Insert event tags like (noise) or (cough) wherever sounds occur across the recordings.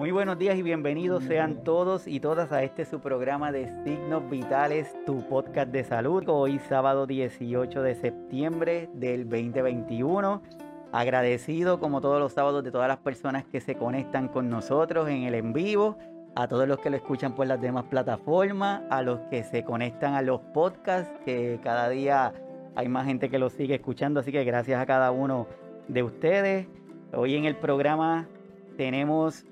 Muy buenos días y bienvenidos sean todos y todas a este su programa de Signos Vitales, tu podcast de salud. Hoy sábado 18 de septiembre del 2021. Agradecido como todos los sábados de todas las personas que se conectan con nosotros en el en vivo, a todos los que lo escuchan por las demás plataformas, a los que se conectan a los podcasts, que cada día hay más gente que los sigue escuchando, así que gracias a cada uno de ustedes. Hoy en el programa tenemos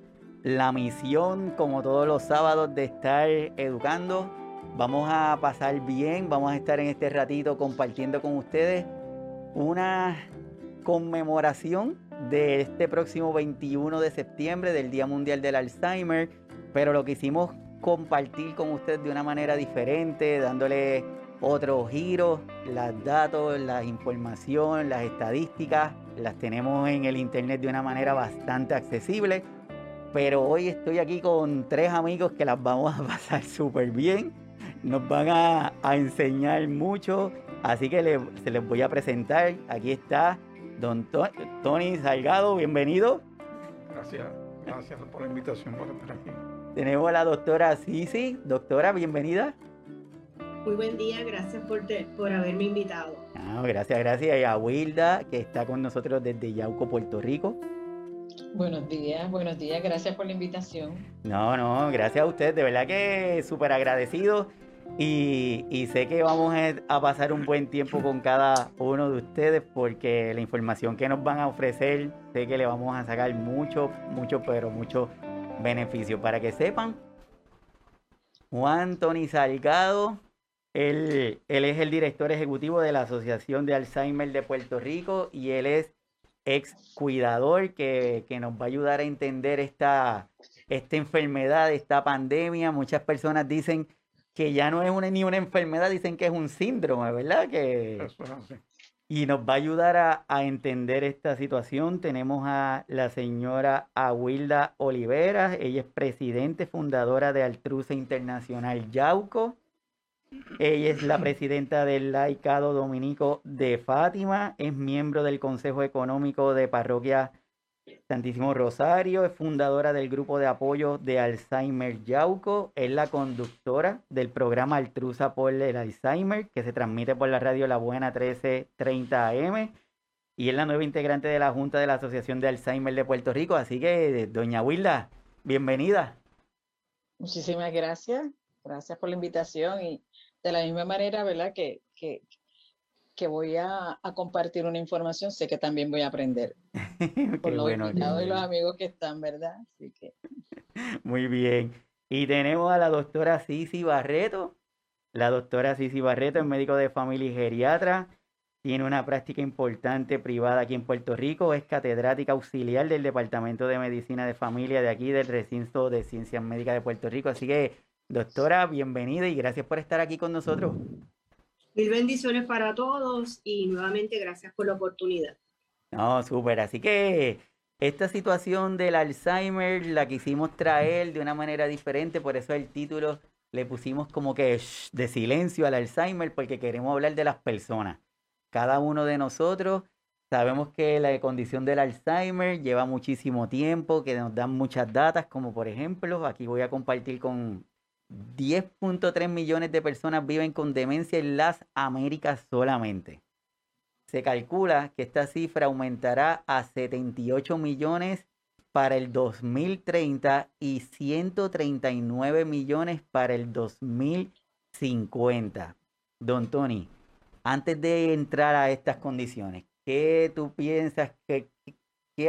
la misión, como todos los sábados, de estar educando. Vamos a pasar bien, vamos a estar en este ratito compartiendo con ustedes una conmemoración de este próximo 21 de septiembre del Día Mundial del Alzheimer, pero lo que hicimos compartir con ustedes de una manera diferente, dándole otro giro, las datos, la información, las estadísticas, las tenemos en el internet de una manera bastante accesible. Pero hoy estoy aquí con tres amigos que las vamos a (laughs) pasar súper bien. Nos van a, enseñar mucho. Así que se les voy a presentar. Aquí está don Tony Salgado. Bienvenido. Gracias. Gracias por la invitación por estar aquí. Tenemos a la doctora Sisi. Doctora, bienvenida. Muy buen día, gracias por, por haberme invitado. gracias, gracias. Y a Wilda, que está con nosotros desde Yauco, Puerto Rico. Buenos días, buenos días, gracias por la invitación. No, no, gracias a usted, de verdad que súper agradecido y, y, sé que vamos a pasar un buen tiempo con cada uno de ustedes porque la información que nos van a ofrecer, sé que le vamos a sacar mucho, mucho, pero mucho beneficio. Para que sepan, Juan Tony Salgado él, es el director ejecutivo de la Asociación de Alzheimer de Puerto Rico y él es ex cuidador que, nos va a ayudar a entender esta, esta enfermedad, esta pandemia. Muchas personas dicen que ya no es una, ni una enfermedad, dicen que es un síndrome, ¿verdad? Que, y nos va a ayudar a, a, entender esta situación. Tenemos a la señora Awilda Oliveras, ella es presidente, fundadora de Altruce Internacional Yauco. Ella es la presidenta del Laicado Dominico de Fátima, es miembro del Consejo Económico de Parroquia Santísimo Rosario, es fundadora del grupo de apoyo de Alzheimer Yauco, es la conductora del programa Altruza por el Alzheimer, que se transmite por la radio La Buena 1330 AM, y es la nueva integrante de la Junta de la Asociación de Alzheimer de Puerto Rico. Así que, doña Wilda, bienvenida. Muchísimas gracias, gracias por la invitación y de la misma manera, ¿verdad? Que, que, que voy a, compartir una información, sé que también voy a aprender. (laughs) por los bueno, y los amigos que están, ¿verdad? Así que. (laughs) Muy bien. Y tenemos a la doctora Cici Barreto. La doctora Cici Barreto es médico de familia y geriatra. Tiene una práctica importante privada aquí en Puerto Rico. Es catedrática auxiliar del Departamento de Medicina de Familia de aquí, del Recinto de Ciencias Médicas de Puerto Rico. Así que Doctora, bienvenida y gracias por estar aquí con nosotros. Mil bendiciones para todos y nuevamente gracias por la oportunidad. No, súper. Así que esta situación del Alzheimer la quisimos traer de una manera diferente, por eso el título le pusimos como que de silencio al Alzheimer, porque queremos hablar de las personas. Cada uno de nosotros sabemos que la condición del Alzheimer lleva muchísimo tiempo, que nos dan muchas datas, como por ejemplo, aquí voy a compartir con 10.3 millones de personas viven con demencia en las Américas solamente. Se calcula que esta cifra aumentará a 78 millones para el 2030 y 139 millones para el 2050. Don Tony, antes de entrar a estas condiciones, ¿qué tú piensas que,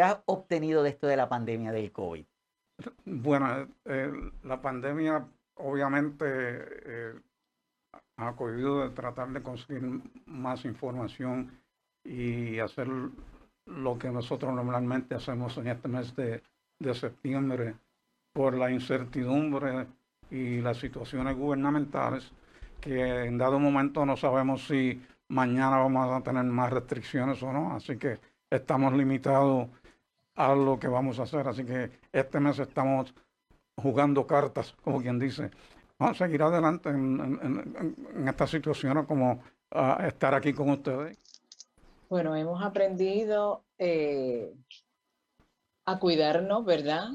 has obtenido de esto de la pandemia del COVID? Bueno, eh, la pandemia obviamente eh, ha cogido de tratar de conseguir más información y hacer lo que nosotros normalmente hacemos en este mes de, septiembre por la incertidumbre y las situaciones gubernamentales que en dado momento no sabemos si mañana vamos a tener más restricciones o no, así que estamos limitados a lo que vamos a hacer, así que este mes estamos jugando cartas, como quien dice. Vamos a seguir adelante en, esta situación como estar aquí con ustedes. Bueno, hemos aprendido eh, a cuidarnos, ¿verdad?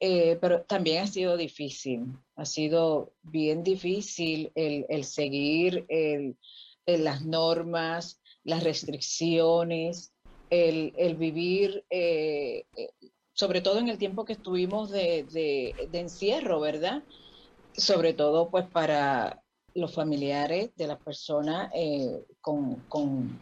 eh, pero también ha sido difícil, ha sido bien difícil el, seguir las normas, las restricciones, el, vivir, eh, sobre todo en el tiempo que estuvimos de, encierro, ¿verdad? Sobre todo pues para los familiares de las personas con, con,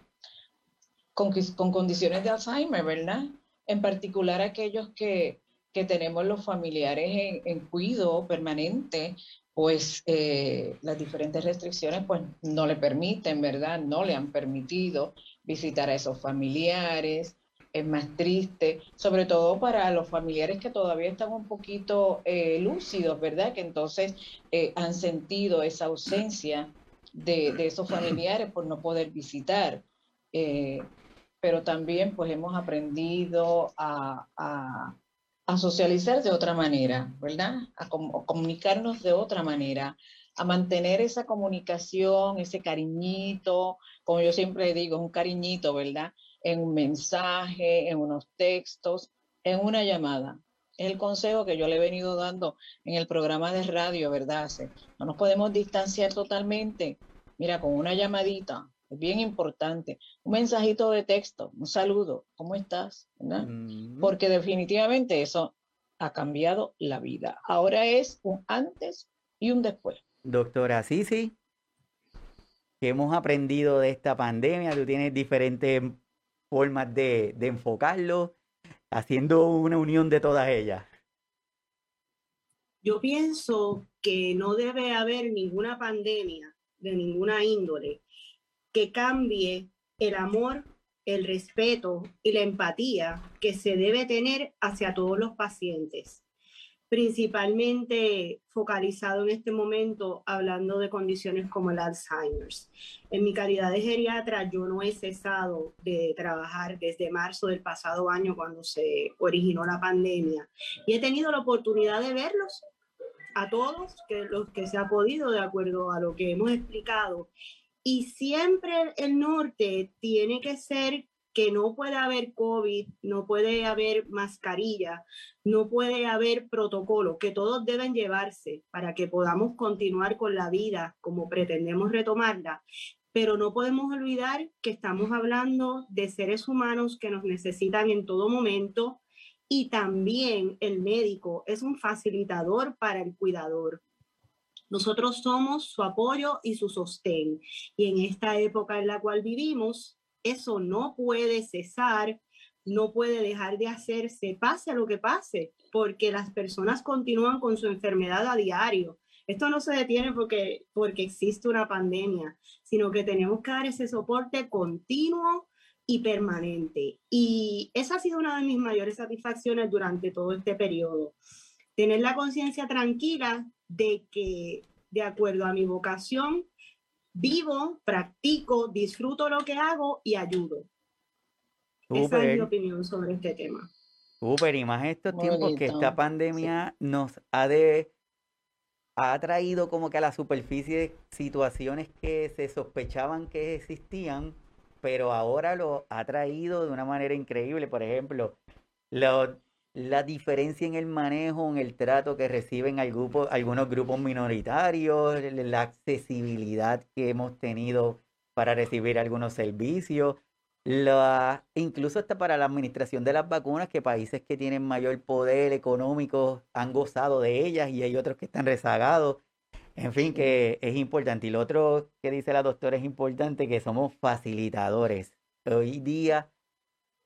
con condiciones de Alzheimer, ¿verdad? En particular aquellos que, que tenemos los familiares en, cuidado permanente, pues eh, las diferentes restricciones pues no le permiten, ¿verdad? No le han permitido visitar a esos familiares. Es más triste, sobre todo para los familiares que todavía están un poquito eh, lúcidos, ¿verdad? Que entonces eh, han sentido esa ausencia de, esos familiares por no poder visitar. pero también pues hemos aprendido a a socializar de otra manera, ¿verdad? A, comunicarnos de otra manera, a mantener esa comunicación, ese cariñito, como yo siempre digo, un cariñito, ¿verdad? En un mensaje, en unos textos, en una llamada. Es el consejo que yo le he venido dando en el programa de radio, ¿verdad? No nos podemos distanciar totalmente. Mira, con una llamadita, es bien importante. Un mensajito de texto, un saludo, ¿cómo estás? Porque definitivamente eso ha cambiado la vida. Ahora es un antes y un después. Doctora Sisi, ¿qué hemos aprendido de esta pandemia? Tú tienes diferentes formas de, de enfocarlo, haciendo una unión de todas ellas. Yo pienso que no debe haber ninguna pandemia de ninguna índole que cambie el amor, el respeto y la empatía que se debe tener hacia todos los pacientes, principalmente focalizado en este momento hablando de condiciones como el Alzheimer's. En mi calidad de geriatra, yo no he cesado de trabajar desde marzo del pasado año cuando se originó la pandemia y he tenido la oportunidad de verlos a todos, que los que se ha podido, de acuerdo a lo que hemos explicado, y siempre el norte tiene que ser que no puede haber COVID, no puede haber mascarilla, no puede haber protocolo, que todos deben llevarse para que podamos continuar con la vida como pretendemos retomarla. Pero no podemos olvidar que estamos hablando de seres humanos que nos necesitan en todo momento y también el médico es un facilitador para el cuidador. Nosotros somos su apoyo y su sostén. Y en esta época en la cual vivimos, eso no puede cesar, no puede dejar de hacerse, pase lo que pase, porque las personas continúan con su enfermedad a diario. Esto no se detiene porque, porque existe una pandemia, sino que tenemos que dar ese soporte continuo y permanente. Y esa ha sido una de mis mayores satisfacciones durante todo este periodo. Tener la conciencia tranquila de que de acuerdo a mi vocación, vivo, practico, disfruto lo que hago y ayudo. Esa es mi opinión sobre este tema. Súper, y más estos tiempos que esta pandemia nos ha de ha traído como que a la superficie situaciones que se sospechaban que existían, pero ahora lo ha traído de una manera increíble. Por ejemplo, los la diferencia en el manejo, en el trato que reciben algunos grupos minoritarios, la accesibilidad que hemos tenido para recibir algunos servicios, la, incluso hasta para la administración de las vacunas, que países que tienen mayor poder económico han gozado de ellas y hay otros que están rezagados. En fin, que es importante. Y lo otro que dice la doctora es importante, que somos facilitadores. Hoy día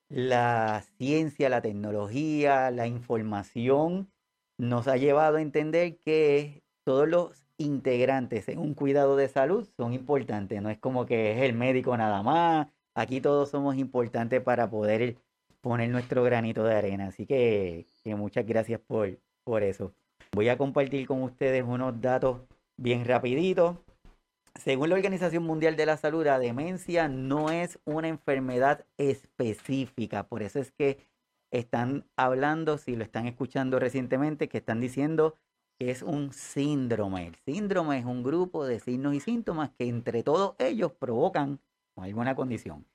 la ciencia, la tecnología, la información nos ha llevado a entender que todos los integrantes en un cuidado de salud son importantes. No es como que es el médico nada más. Aquí todos somos importantes para poder poner nuestro granito de arena. Así que, muchas gracias por, por eso. Voy a compartir con ustedes unos datos bien rapiditos. Según la Organización Mundial de la Salud, la demencia no es una enfermedad específica. Por eso es que están hablando, si lo están escuchando recientemente, que están diciendo que es un síndrome. El síndrome es un grupo de signos y síntomas que entre todos ellos provocan alguna condición.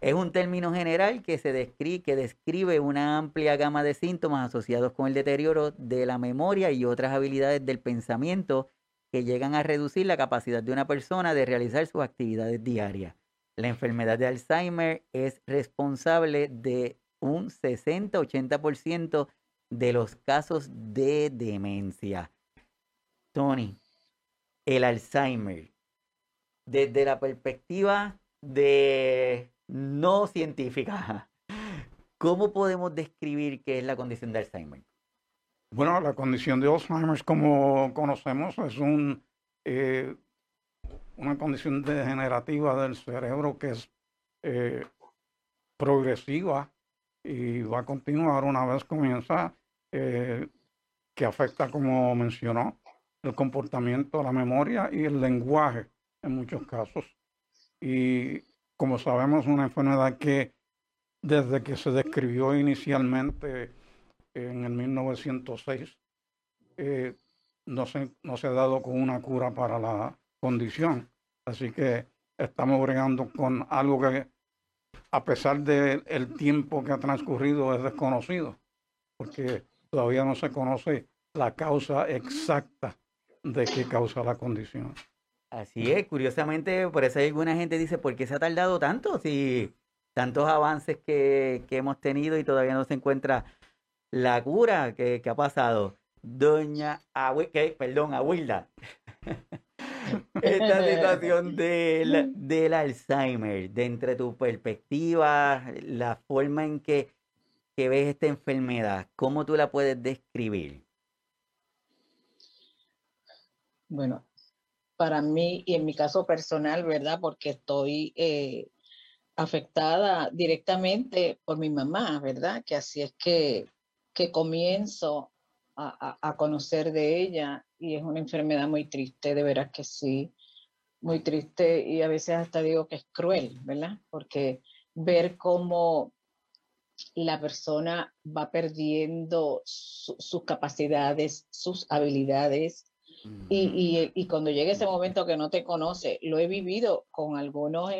Es un término general que, se que describe una amplia gama de síntomas asociados con el deterioro de la memoria y otras habilidades del pensamiento que llegan a reducir la capacidad de una persona de realizar sus actividades diarias. La enfermedad de Alzheimer es responsable de un 60-80% de los casos de demencia. Tony, el Alzheimer, desde la perspectiva de no científica, (laughs) ¿cómo podemos describir qué es la condición de Alzheimer? Bueno, la condición de Alzheimer, como conocemos, es eh, una condición degenerativa del cerebro que es eh, progresiva y va a continuar una vez comienza, eh, que afecta, como mencionó, el comportamiento, la memoria y el lenguaje en muchos casos. Y como sabemos, una enfermedad que desde que se describió inicialmente en el 1906, eh, no, se, no se ha dado con una cura para la condición. Así que estamos bregando con algo que, a pesar del tiempo que ha transcurrido, es desconocido, porque todavía no se conoce la causa exacta de qué causa la condición. Así es, curiosamente, por eso hay alguna gente dice, ¿por qué se ha tardado tanto? Si tantos avances que, hemos tenido y todavía no se encuentra la cura que, ha pasado. Doña que, perdón, Abuela. (laughs) Esta (laughs) situación del, del Alzheimer, de entre tu perspectiva, la forma en que, que ves esta enfermedad, ¿cómo tú la puedes describir? Bueno, para mí y en mi caso personal, ¿verdad? Porque estoy eh, afectada directamente por mi mamá, ¿verdad? Que así es que, que comienzo a, a, conocer de ella y es una enfermedad muy triste, de veras que sí, muy triste y a veces hasta digo que es cruel, ¿verdad? Porque ver cómo la persona va perdiendo sus capacidades, sus habilidades, y, y, cuando llega ese momento que no te conoce, lo he vivido con algunos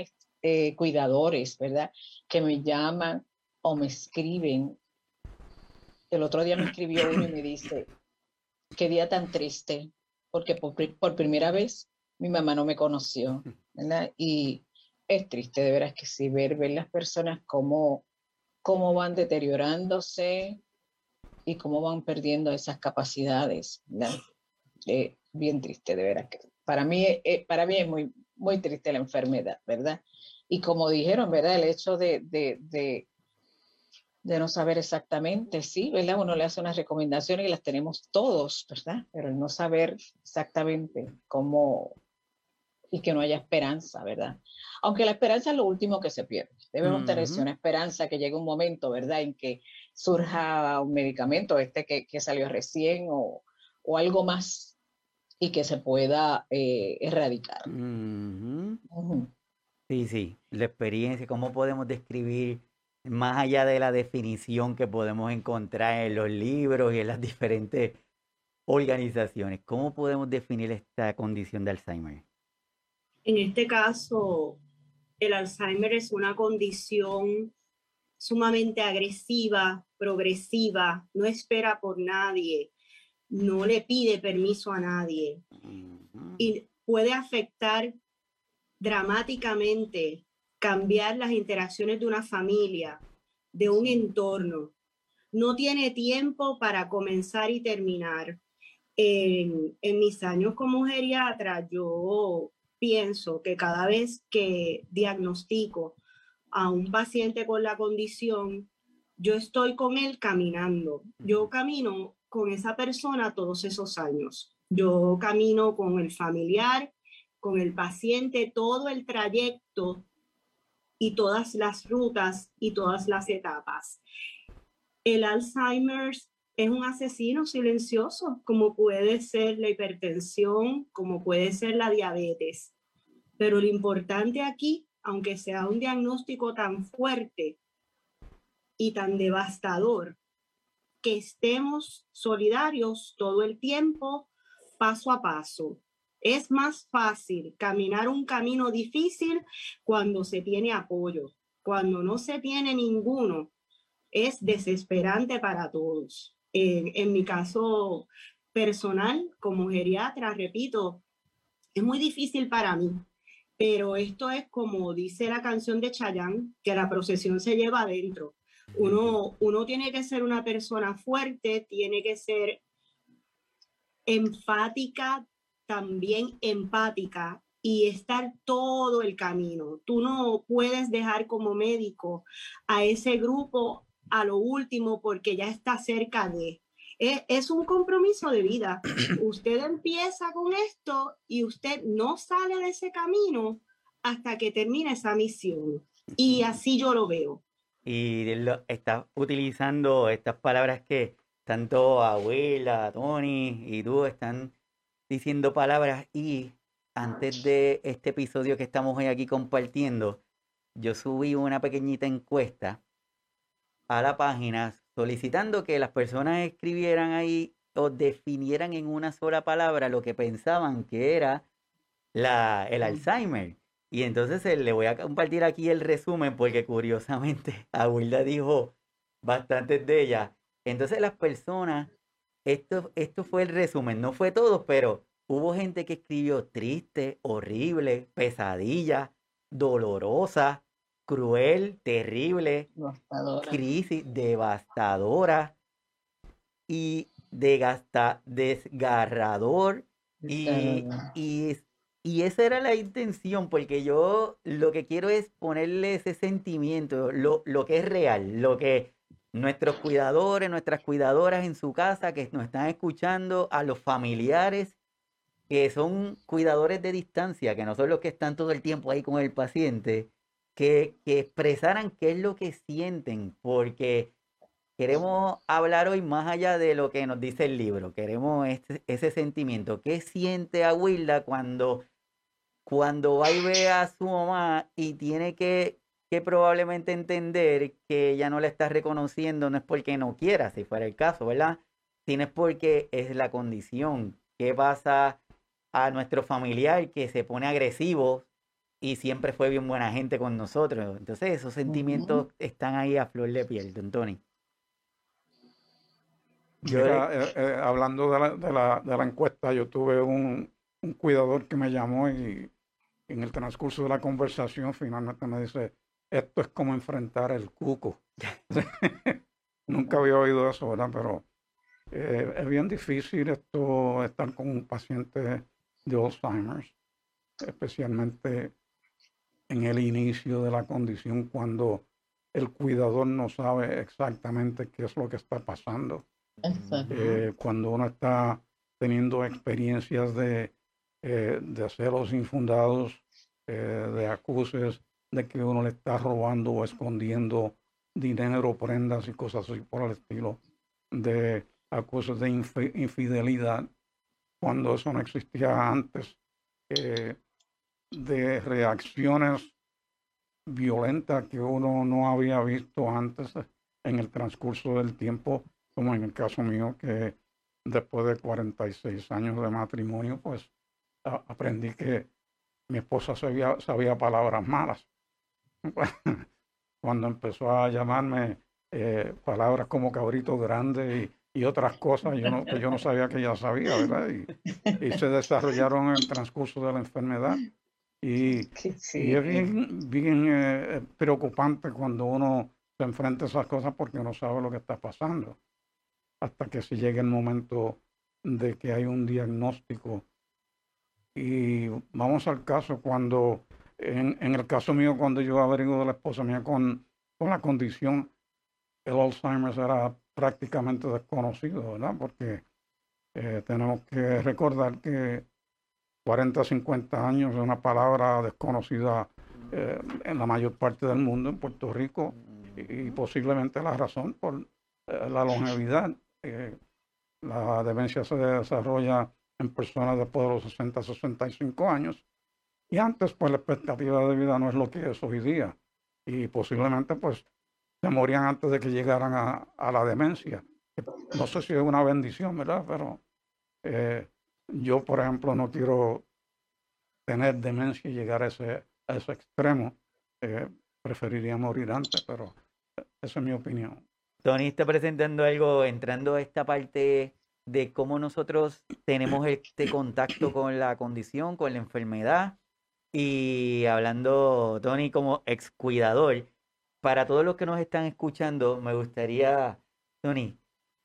eh, cuidadores, ¿verdad? Que me llaman o me escriben. El otro día me escribió uno y me (clears throat) dice, qué día tan triste, porque por, por primera vez mi mamá no me conoció, ¿verdad? Y es triste, de veras que sí, ver, ver las personas cómo, cómo van deteriorándose y cómo van perdiendo esas capacidades, ¿verdad? Eh, bien triste, de veras. Que para, mí, eh, para mí es muy, muy triste la enfermedad, ¿verdad? Y como dijeron, ¿verdad? El hecho de, de, de, de no saber exactamente, sí, ¿verdad? Uno le hace unas recomendaciones y las tenemos todos, ¿verdad? Pero el no saber exactamente cómo y que no haya esperanza, ¿verdad? Aunque la esperanza es lo último que se pierde. Debemos tener una esperanza que llegue un momento, ¿verdad? En que surja un medicamento, este que, que salió recién o, o algo más y que se pueda eh, erradicar. Sí, sí, la experiencia, cómo podemos describir más allá de la definición que podemos encontrar en los libros y en las (laughs) diferentes organizaciones, ¿cómo podemos definir esta condición de Alzheimer? En este caso, el Alzheimer es una condición sumamente agresiva, progresiva, no espera por nadie, no le pide permiso a nadie y puede afectar dramáticamente, cambiar las interacciones de una familia, de un entorno. No tiene tiempo para comenzar y terminar. En, en mis años como geriatra, yo pienso que cada vez que diagnostico a un paciente con la condición, yo estoy con él caminando. Yo camino con esa persona todos esos años. Yo camino con el familiar, con el paciente, todo el trayecto y todas las rutas y todas las etapas. El Alzheimer es un asesino silencioso, como puede ser la hipertensión, como puede ser la diabetes. Pero lo importante aquí, aunque sea un diagnóstico tan fuerte y tan devastador, que estemos solidarios todo el tiempo, paso a paso. Es más fácil caminar un camino difícil cuando se tiene apoyo. cuando no se tiene ninguno, es desesperante para todos. en mi caso personal, como geriatra, repito, es muy difícil para mí, pero esto es como dice la canción de Chayanne, que la procesión se lleva adentro. Uno, uno tiene que ser una persona fuerte, tiene que ser enfática, también empática y estar todo el camino. Tú no puedes dejar como médico a ese grupo a lo último porque ya está cerca de. Es, es, un compromiso de vida. (clears throat) Usted empieza con esto y usted no sale de ese camino hasta que termine esa misión. Y así yo lo veo. Y lo, está utilizando estas palabras que tanto abuela, Tony y tú están diciendo palabras y antes de este episodio que estamos hoy aquí compartiendo, yo subí una pequeñita encuesta a la página solicitando que las personas escribieran ahí o definieran en una sola palabra lo que pensaban que era la, el Alzheimer. Y entonces eh, le voy a compartir aquí el resumen porque curiosamente (laughs) Abuela dijo bastantes de ellas. Entonces las personas, esto, esto fue el resumen, no fue todo, pero hubo gente que escribió triste, horrible, pesadilla, dolorosa, cruel, terrible, crisis, devastadora y desgarrador. Y, y, y, esa era la intención, porque yo lo que quiero es ponerle ese sentimiento, lo, lo que es real, lo que nuestros cuidadores, nuestras cuidadoras en su casa que nos están escuchando, a los familiares que son cuidadores de distancia, que no son los que están todo el tiempo ahí con el paciente, que, que expresaran qué es lo que sienten, porque queremos hablar hoy más allá de lo que nos dice el libro, queremos ese, ese sentimiento. ¿Qué siente Aguilda cuando, cuando va y ve a su mamá y tiene que, que probablemente entender que ella no la está reconociendo, no es porque no quiera, si fuera el caso, ¿verdad? Sino es porque es la condición. ¿Qué pasa a nuestro familiar que se pone agresivo y siempre fue bien buena gente con nosotros? Entonces esos sentimientos están ahí a flor de piel, don Tony. Eh, eh, hablando de la, de, la, de la, encuesta, yo tuve un, un cuidador que me llamó y en el transcurso de la conversación finalmente me dice, esto es como enfrentar el cuco. (laughs) (laughs) Nunca había oído eso, ¿verdad? Pero eh, es bien difícil esto, estar con un paciente de Alzheimer, especialmente en el inicio de la condición cuando el cuidador no sabe exactamente qué es lo que está pasando. Eh, cuando uno está teniendo experiencias de, eh, de celos infundados, de acuses, de que uno le está robando o escondiendo dinero, prendas y cosas así por el estilo, de acusos de infidelidad, cuando eso no existía antes, eh, de reacciones violentas que uno no había visto antes en el transcurso del tiempo, como en el caso mío, que después de 46 años de matrimonio, pues aprendí que mi esposa sabía, sabía palabras malas. (laughs) cuando empezó a llamarme eh, palabras como cabrito grande y, otras cosas yo no, que yo no sabía que ella sabía, ¿verdad? Y, se desarrollaron en el transcurso de la enfermedad. Y, (laughs) es bien, bien eh, preocupante cuando uno se enfrenta a esas cosas porque no sabe lo que está pasando. Hasta que se llegue el momento de que hay un diagnóstico. Y vamos al caso cuando en, el caso mío, cuando yo averiguo de la esposa mía con, con la condición, el Alzheimer era prácticamente desconocido, ¿verdad? Porque eh, tenemos que recordar que 40, 50 años es una palabra desconocida eh, en la mayor parte del mundo, en Puerto Rico, y, posiblemente la razón por eh, la longevidad. la demencia se desarrolla en personas después de los 60, 65 años y antes, pues la expectativa de vida no es lo que es hoy día. Y posiblemente, pues, se morían antes de que llegaran a, la demencia. No sé si es una bendición, ¿verdad? Pero eh, yo, por ejemplo, no quiero tener demencia y llegar a ese, a ese extremo. Eh, preferiría morir antes, pero esa es mi opinión. Tony está presentando algo, entrando a esta parte de cómo nosotros tenemos este contacto con la condición, con la enfermedad. Y hablando, Tony, como ex cuidador, para todos los que nos están escuchando, me gustaría, Tony,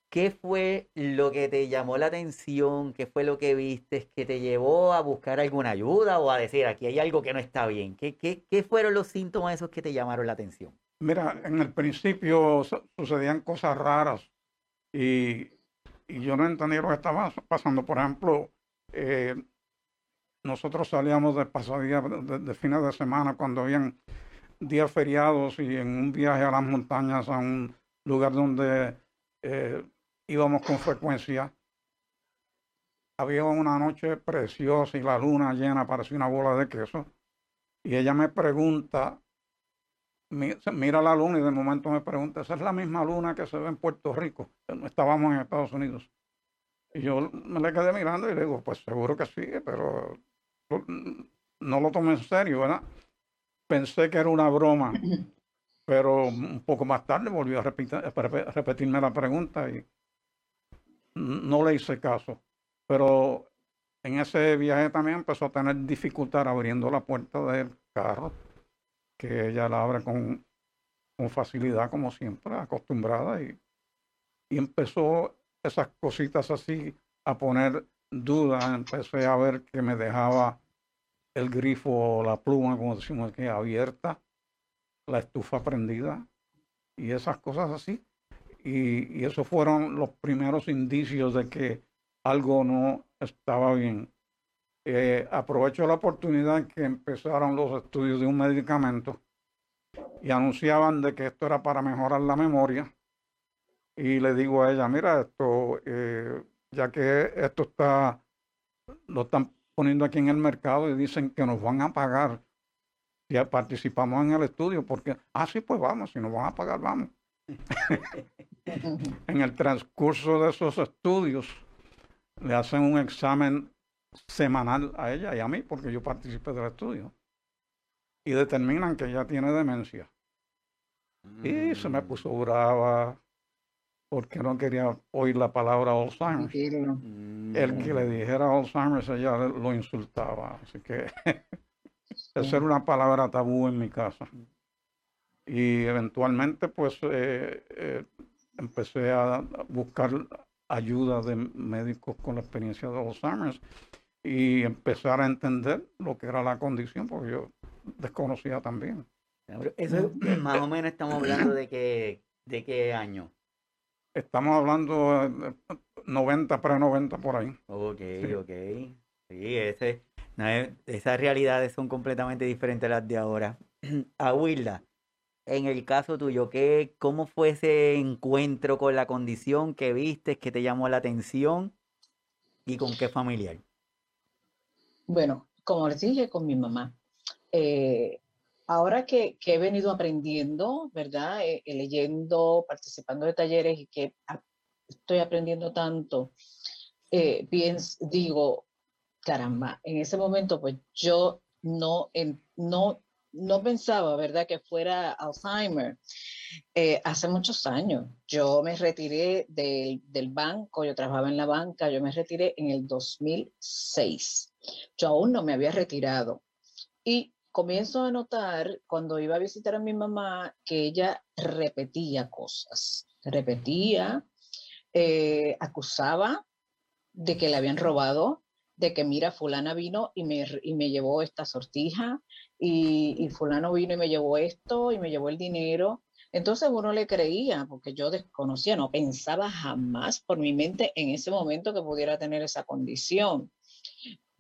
¿qué fue lo que te llamó la atención? ¿Qué fue lo que viste que te llevó a buscar alguna ayuda o a decir, aquí hay algo que no está bien? ¿Qué, qué, qué fueron los síntomas esos que te llamaron la atención? Mira, en el principio sucedían cosas raras y, yo no entendía lo que estaba pasando. Por ejemplo, eh, nosotros salíamos de pasadía de, fines de semana cuando habían días feriados y en un viaje a las montañas, a un lugar donde eh, íbamos con frecuencia. Había una noche preciosa y la luna llena, parecía una bola de queso. Y ella me pregunta mira la luna y de momento me pregunta, ¿esa es la misma luna que se ve en Puerto Rico? Estábamos en Estados Unidos. Y yo me le quedé mirando y le digo, pues seguro que sí, pero no lo tomé en serio, ¿verdad? Pensé que era una broma, (laughs) pero un poco más tarde volvió a, repetir, a repetirme la pregunta y no le hice caso. Pero en ese viaje también empezó a tener dificultad abriendo la puerta del carro que ella la abre con, con facilidad, como siempre, acostumbrada, y, y empezó esas cositas así a poner dudas. Empecé a ver que me dejaba el grifo o la pluma, como decimos aquí, abierta, la estufa prendida y esas cosas así. Y, y esos fueron los primeros indicios de que algo no estaba bien. Eh, aprovecho la oportunidad que empezaron los estudios de un medicamento y anunciaban de que esto era para mejorar la memoria. Y le digo a ella, mira, esto, eh, ya que esto está, lo están poniendo aquí en el mercado y dicen que nos van a pagar si participamos en el estudio, porque, ah, sí, pues vamos, si nos van a pagar, vamos. (laughs) en el transcurso de esos estudios, le hacen un examen semanal a ella y a mí, porque yo participé del estudio. Y determinan que ella tiene demencia. Y se me mm. puso brava porque no quería oír la palabra Alzheimer. El que le mm. dijera Alzheimer, ella lo insultaba. Así que (laughs) esa era una palabra tabú en mi casa. Y eventualmente, pues, eh, eh, empecé a buscar ayuda de médicos con la experiencia de Alzheimer y empezar a entender lo que era la condición, porque yo desconocía también. Eso más o menos estamos hablando de que, de qué año. Estamos hablando de 90, pre-90 por ahí. Ok, ok. Sí, ese, esas realidades son completamente diferentes a las de ahora. (clears throat) Aguilda, en el caso tuyo, ¿qué, ¿cómo fue ese encuentro con la condición que viste, que te llamó la atención y con qué familiar? Bueno, como les dije, con mi mamá. Eh, ahora que, he venido aprendiendo, ¿verdad? Eh, eh, leyendo, participando de talleres y que estoy aprendiendo tanto, digo, caramba, en ese momento pues yo no, no no pensaba, ¿verdad?, que fuera Alzheimer. Eh, hace muchos años, yo me retiré del, banco, yo trabajaba en la banca, yo me retiré en el 2006. Yo aún no me había retirado. Y comienzo a notar cuando iba a visitar a mi mamá que ella repetía cosas, repetía, eh, acusaba de que le habían robado, de que mira, fulana vino y me, y me llevó esta sortija, y, fulano vino y me llevó esto y me llevó el dinero. Entonces uno le creía, porque yo desconocía, no pensaba jamás por mi mente en ese momento que pudiera tener esa condición.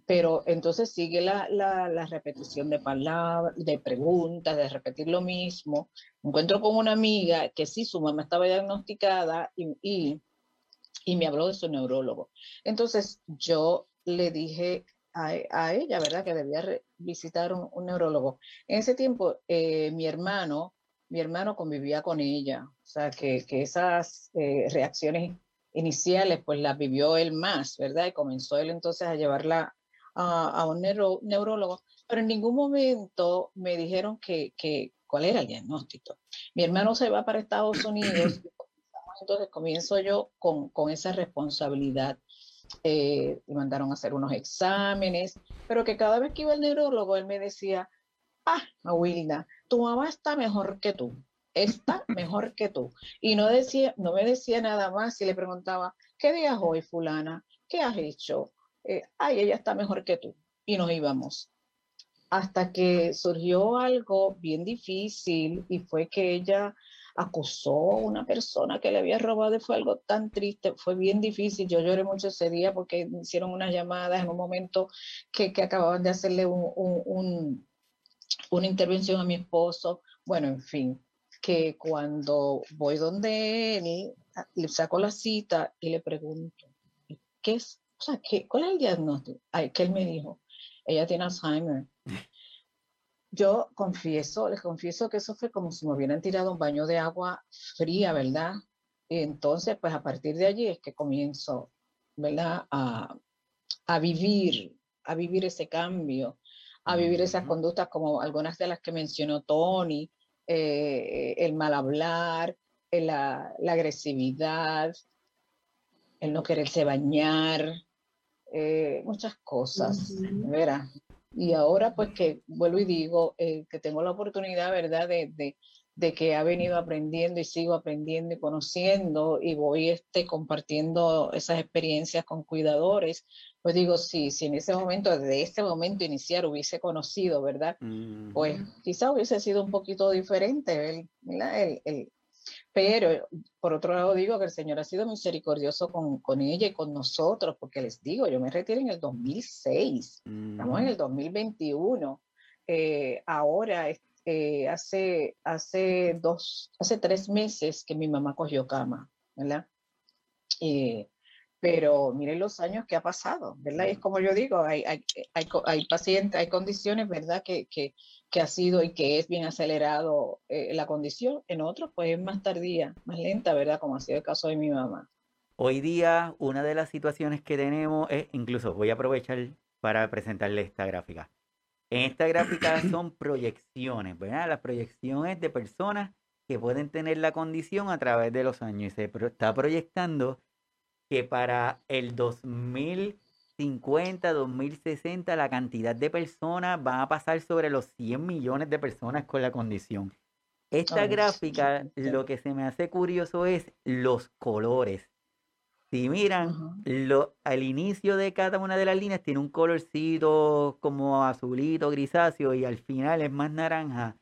Pero entonces sigue la, la, repetición de palabras, de preguntas, de repetir lo mismo. Encuentro con una amiga que sí, su mamá estaba diagnosticada y, y, y me habló de su neurólogo. Entonces yo le dije, a, ella, ¿verdad? Que debía visitar un, neurólogo. En ese tiempo, eh, mi hermano, mi hermano convivía con ella, o sea, que, que esas eh, reacciones iniciales, pues las vivió él más, ¿verdad? Y comenzó él entonces a llevarla a, a un neurólogo, pero en ningún momento me dijeron que, que, ¿Cuál era el diagnóstico? Mi hermano se va para Estados Unidos, entonces comienzo yo con, con esa responsabilidad. Eh, me mandaron a hacer unos exámenes, pero que cada vez que iba el neurólogo, él me decía, ah, Wilda, tu mamá está mejor que tú, está (laughs) mejor que tú. Y no, decía, no me decía nada más y le preguntaba, ¿qué día es hoy, fulana? ¿Qué has hecho? Eh, ay, ella está mejor que tú. Y nos íbamos. Hasta que surgió algo bien difícil y fue que ella acusó a una persona que le había robado y fue algo tan triste, fue bien difícil. Yo lloré mucho ese día porque hicieron unas llamadas en un momento que, que acababan de hacerle un, un, una intervención a mi esposo. Bueno, en fin, que cuando voy donde él, le saco la cita y le pregunto, ¿qué es? O sea, ¿qué, ¿cuál es el diagnóstico? Ay, que él me dijo, ella tiene Alzheimer. Yo confieso, les confieso que eso fue como si me hubieran tirado un baño de agua fría, ¿verdad? Y entonces, pues a partir de allí es que comienzo, ¿verdad? A, a vivir, a vivir ese cambio, a vivir esas conductas como algunas de las que mencionó Tony, eh, el mal hablar, eh, la, la, agresividad, el no quererse bañar, eh, muchas cosas, ¿verdad? Y ahora pues que vuelvo y digo eh, que tengo la oportunidad, ¿verdad? De, de, de, que ha venido aprendiendo y sigo aprendiendo y conociendo y voy este, compartiendo esas experiencias con cuidadores, pues digo, sí, si en ese momento, desde este momento iniciar hubiese conocido, ¿verdad? Pues quizá hubiese sido un poquito diferente, ¿verdad? El, el, pero por otro lado digo que el Señor ha sido misericordioso con, con, ella y con nosotros, porque les digo, yo me retiré en el 2006, estamos en el 2021. Eh, ahora, eh, hace, hace, dos, hace tres meses que mi mamá cogió cama, ¿verdad? Eh, pero miren los años que ha pasado, ¿verdad? Y es como yo digo, hay, hay, hay, hay pacientes, hay condiciones, ¿verdad? Que, que, que, ha sido y que es bien acelerado eh, la condición, en otros pues es más tardía, más lenta, ¿verdad? Como ha sido el caso de mi mamá. Hoy día una de las situaciones que tenemos es, incluso voy a aprovechar para presentarle esta gráfica. En esta gráfica (clears throat) son proyecciones, ¿verdad? Las proyecciones de personas que pueden tener la condición a través de los años y se está proyectando que para el 2050, 2060, la cantidad de personas va a pasar sobre los 100 millones de personas con la condición. Esta gráfica, lo que se me hace curioso es los colores. Si miran, lo, al inicio de cada una de las líneas tiene un colorcito como azulito, grisáceo y al final es más naranja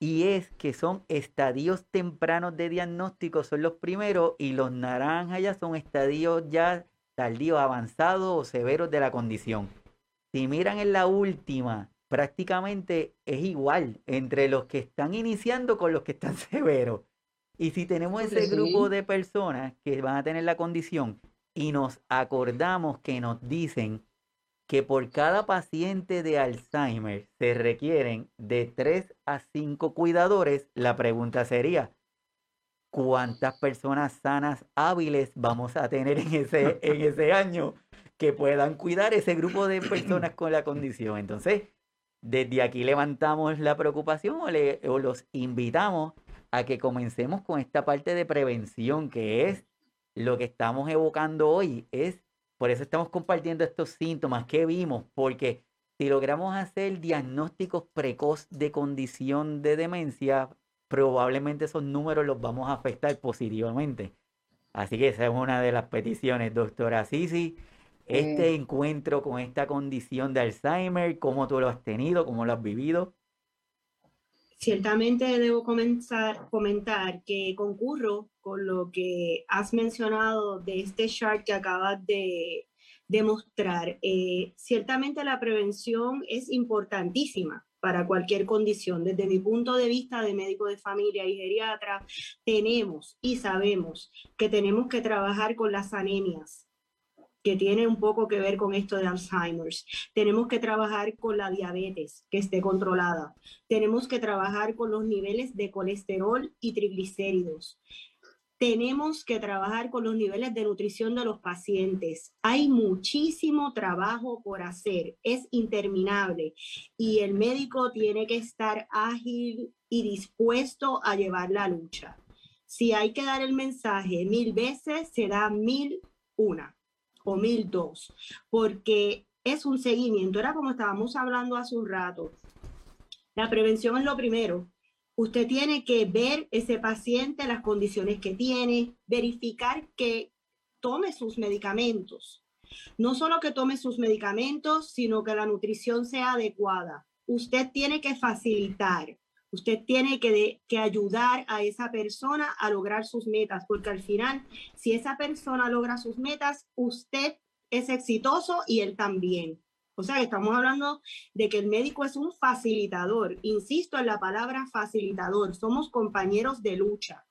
y es que son estadios tempranos de diagnóstico, son los primeros, y los naranjas ya son estadios ya tardíos, avanzados o severos de la condición. Si miran en la última, prácticamente es igual entre los que están iniciando con los que están (laughs) severos. Y si tenemos ese grupo de personas que van a tener la condición y nos acordamos que nos dicen que por cada paciente de Alzheimer se requieren de 3 a 5 cuidadores, la pregunta sería, ¿cuántas personas sanas, hábiles vamos a tener en ese, en ese año que puedan cuidar ese grupo de personas con la condición? Entonces, desde aquí levantamos la preocupación o, le, o los invitamos a que comencemos con esta parte de prevención, que es lo que estamos evocando hoy, es por eso estamos compartiendo estos síntomas que vimos, porque si logramos hacer diagnósticos precoz de condición de demencia, probablemente esos números los vamos a afectar positivamente. Así que esa es una de las peticiones, doctora Sisi. Este encuentro con esta condición de Alzheimer, ¿cómo tú lo has tenido? ¿Cómo lo has vivido? Ciertamente debo comenzar, comentar que concurro lo que has mencionado de este chart que acabas de demostrar. Eh, ciertamente la prevención es importantísima para cualquier condición. Desde mi punto de vista de médico de familia y geriatra, tenemos y sabemos que tenemos que trabajar con las anemias, que tiene un poco que ver con esto de Alzheimer's. Tenemos que trabajar con la diabetes que esté controlada. Tenemos que trabajar con los niveles de colesterol y triglicéridos. Tenemos que trabajar con los niveles de nutrición de los pacientes. Hay muchísimo trabajo por hacer, es interminable y el médico tiene que estar ágil y dispuesto a llevar la lucha. Si hay que dar el mensaje mil veces, se da mil una o mil dos, porque es un seguimiento. Era como estábamos hablando hace un rato. La prevención es lo primero. Usted tiene que ver ese paciente, las condiciones que tiene, verificar que tome sus medicamentos. No solo que tome sus medicamentos, sino que la nutrición sea adecuada. Usted tiene que facilitar, usted tiene que, que ayudar a esa persona a lograr sus metas, porque al final, si esa persona logra sus metas, usted es exitoso y él también. O sea, estamos hablando de que el médico es un facilitador. Insisto en la palabra facilitador. Somos compañeros de lucha.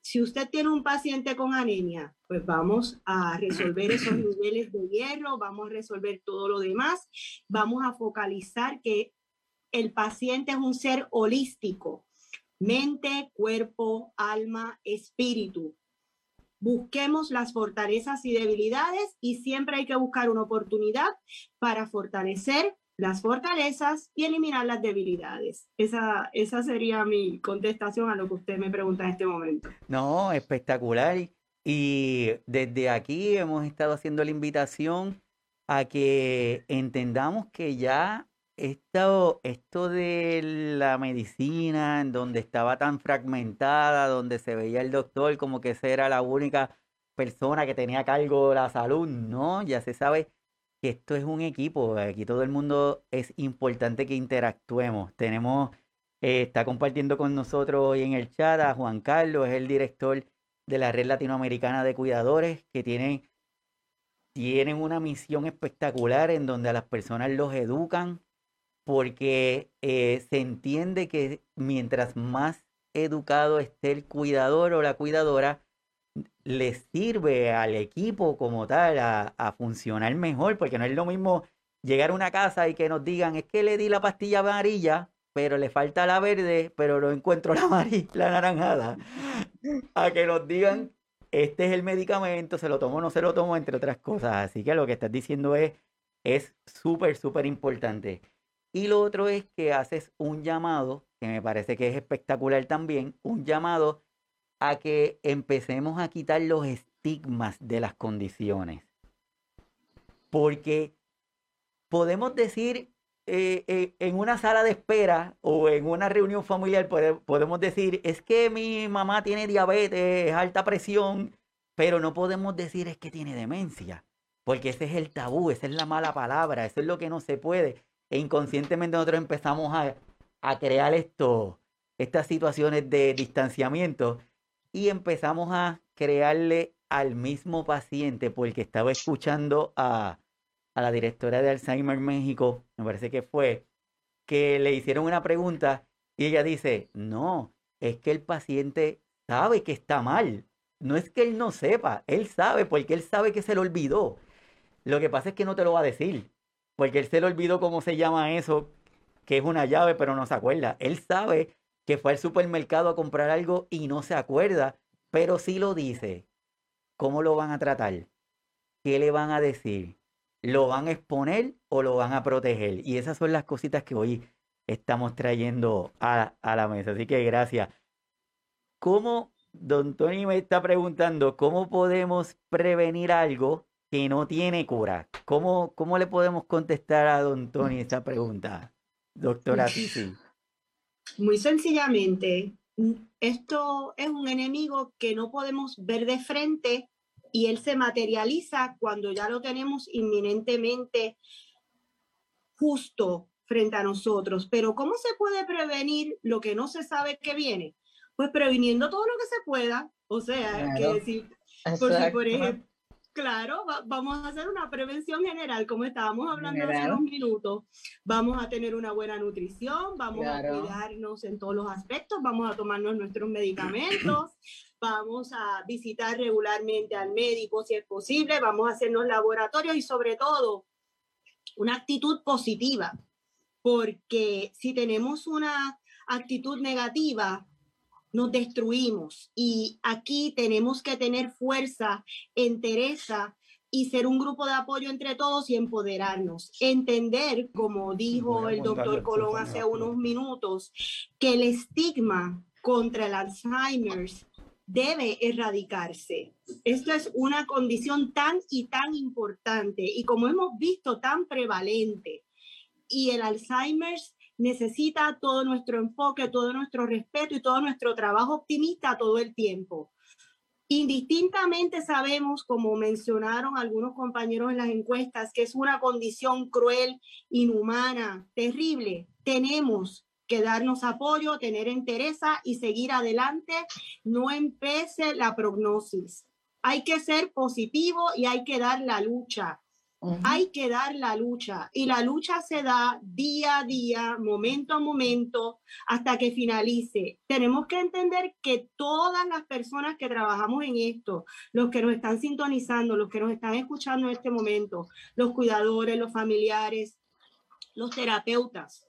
Si usted tiene un paciente con anemia, pues vamos a resolver esos (clears throat) niveles de hierro, vamos a resolver todo lo demás, vamos a focalizar que el paciente es un ser holístico, mente, cuerpo, alma, espíritu busquemos las fortalezas y debilidades y siempre hay que buscar una oportunidad para fortalecer las fortalezas y eliminar las debilidades. Esa, esa sería mi contestación a lo que usted me pregunta en este momento. No, espectacular. Y desde aquí hemos estado haciendo la invitación a que entendamos que ya esto, esto de la medicina, en donde estaba tan fragmentada, donde se veía el doctor como que esa era la única persona que tenía cargo la salud, no, ya se sabe que esto es un equipo, aquí todo el mundo es importante que interactuemos. Tenemos, eh, está compartiendo con nosotros hoy en el chat a Juan Carlos, es el director de la Red Latinoamericana de Cuidadores, que tienen, tienen una misión espectacular en donde a las personas los educan, porque eh, se entiende que mientras más educado esté el cuidador o la cuidadora, le sirve al equipo como tal a, funcionar mejor, porque no es lo mismo llegar a una casa y que nos digan, es que le di la pastilla amarilla, pero le falta la verde, pero no encuentro (laughs) la amarilla, la naranjada, a que nos digan, este es el medicamento, se lo tomo o no se lo tomo, entre otras cosas. Así que lo que estás diciendo es es súper, súper importante. Y lo otro es que haces un llamado, que me parece que es espectacular también, un llamado a que empecemos a quitar los estigmas de las condiciones. Porque podemos decir eh, eh, en una sala de espera o en una reunión familiar, podemos decir, es que mi mamá tiene diabetes, alta presión, pero no podemos decir es que tiene demencia, porque ese es el tabú, esa es la mala palabra, eso es lo que no se puede e inconscientemente nosotros empezamos a, crear esto, estas situaciones de distanciamiento y empezamos a crearle al mismo paciente, porque estaba escuchando a, a la directora de Alzheimer México, me parece que fue, que le hicieron una pregunta y ella dice, no, es que el paciente sabe que está mal. No es que él no sepa, él sabe porque él sabe que se lo olvidó. Lo que pasa es que no te lo va a decir porque él se le olvidó cómo se llama eso, que es una llave, pero no se acuerda. Él sabe que fue al supermercado a comprar algo y no se acuerda, pero sí lo dice. ¿Cómo lo van a tratar? ¿Qué le van a decir? ¿Lo van a exponer o lo van a proteger? Y esas son las cositas que hoy estamos trayendo a, a la mesa. Así que gracias. ¿Cómo, don Tony me está preguntando, cómo podemos prevenir algo que no tiene cura. ¿Cómo, cómo le podemos contestar a don Tony esta pregunta, doctora Titi? Muy sencillamente, esto es un enemigo que no podemos ver de frente y él se materializa cuando ya lo tenemos inminentemente justo frente a nosotros. Pero ¿cómo se puede prevenir lo que no se sabe que viene? Pues previniendo todo lo que se pueda. O sea, que decir, por ejemplo, Claro, vamos a hacer una prevención general, como estábamos hablando hace unos minutos. Vamos a tener una buena nutrición, vamos a cuidarnos en todos los aspectos, vamos a tomarnos nuestros medicamentos, (clears throat) vamos a visitar regularmente al médico si es posible, vamos a hacernos laboratorios y sobre todo una actitud positiva, porque si tenemos una actitud negativa, nos destruimos. Y aquí tenemos que tener fuerza, entereza y ser un grupo de apoyo entre todos y empoderarnos. Entender, como dijo el doctor Colón hace unos minutos, que el estigma contra el Alzheimer debe erradicarse. Esto es una condición tan y tan importante y como hemos visto, tan prevalente. Y el Alzheimer necesita todo nuestro enfoque, todo nuestro respeto y todo nuestro trabajo optimista todo el tiempo. Indistintamente sabemos, como mencionaron algunos compañeros en las encuestas, que es una condición cruel, inhumana, terrible. Tenemos que darnos apoyo, tener entereza y seguir adelante. No empece la prognosis. Hay que ser positivo y hay que dar la lucha. Hay que dar la lucha y la lucha se da día a día, momento a momento, hasta que finalice. Tenemos que entender que todas las personas que trabajamos en esto, los que nos están sintonizando, los que nos están escuchando en este momento, los cuidadores, los familiares, los terapeutas,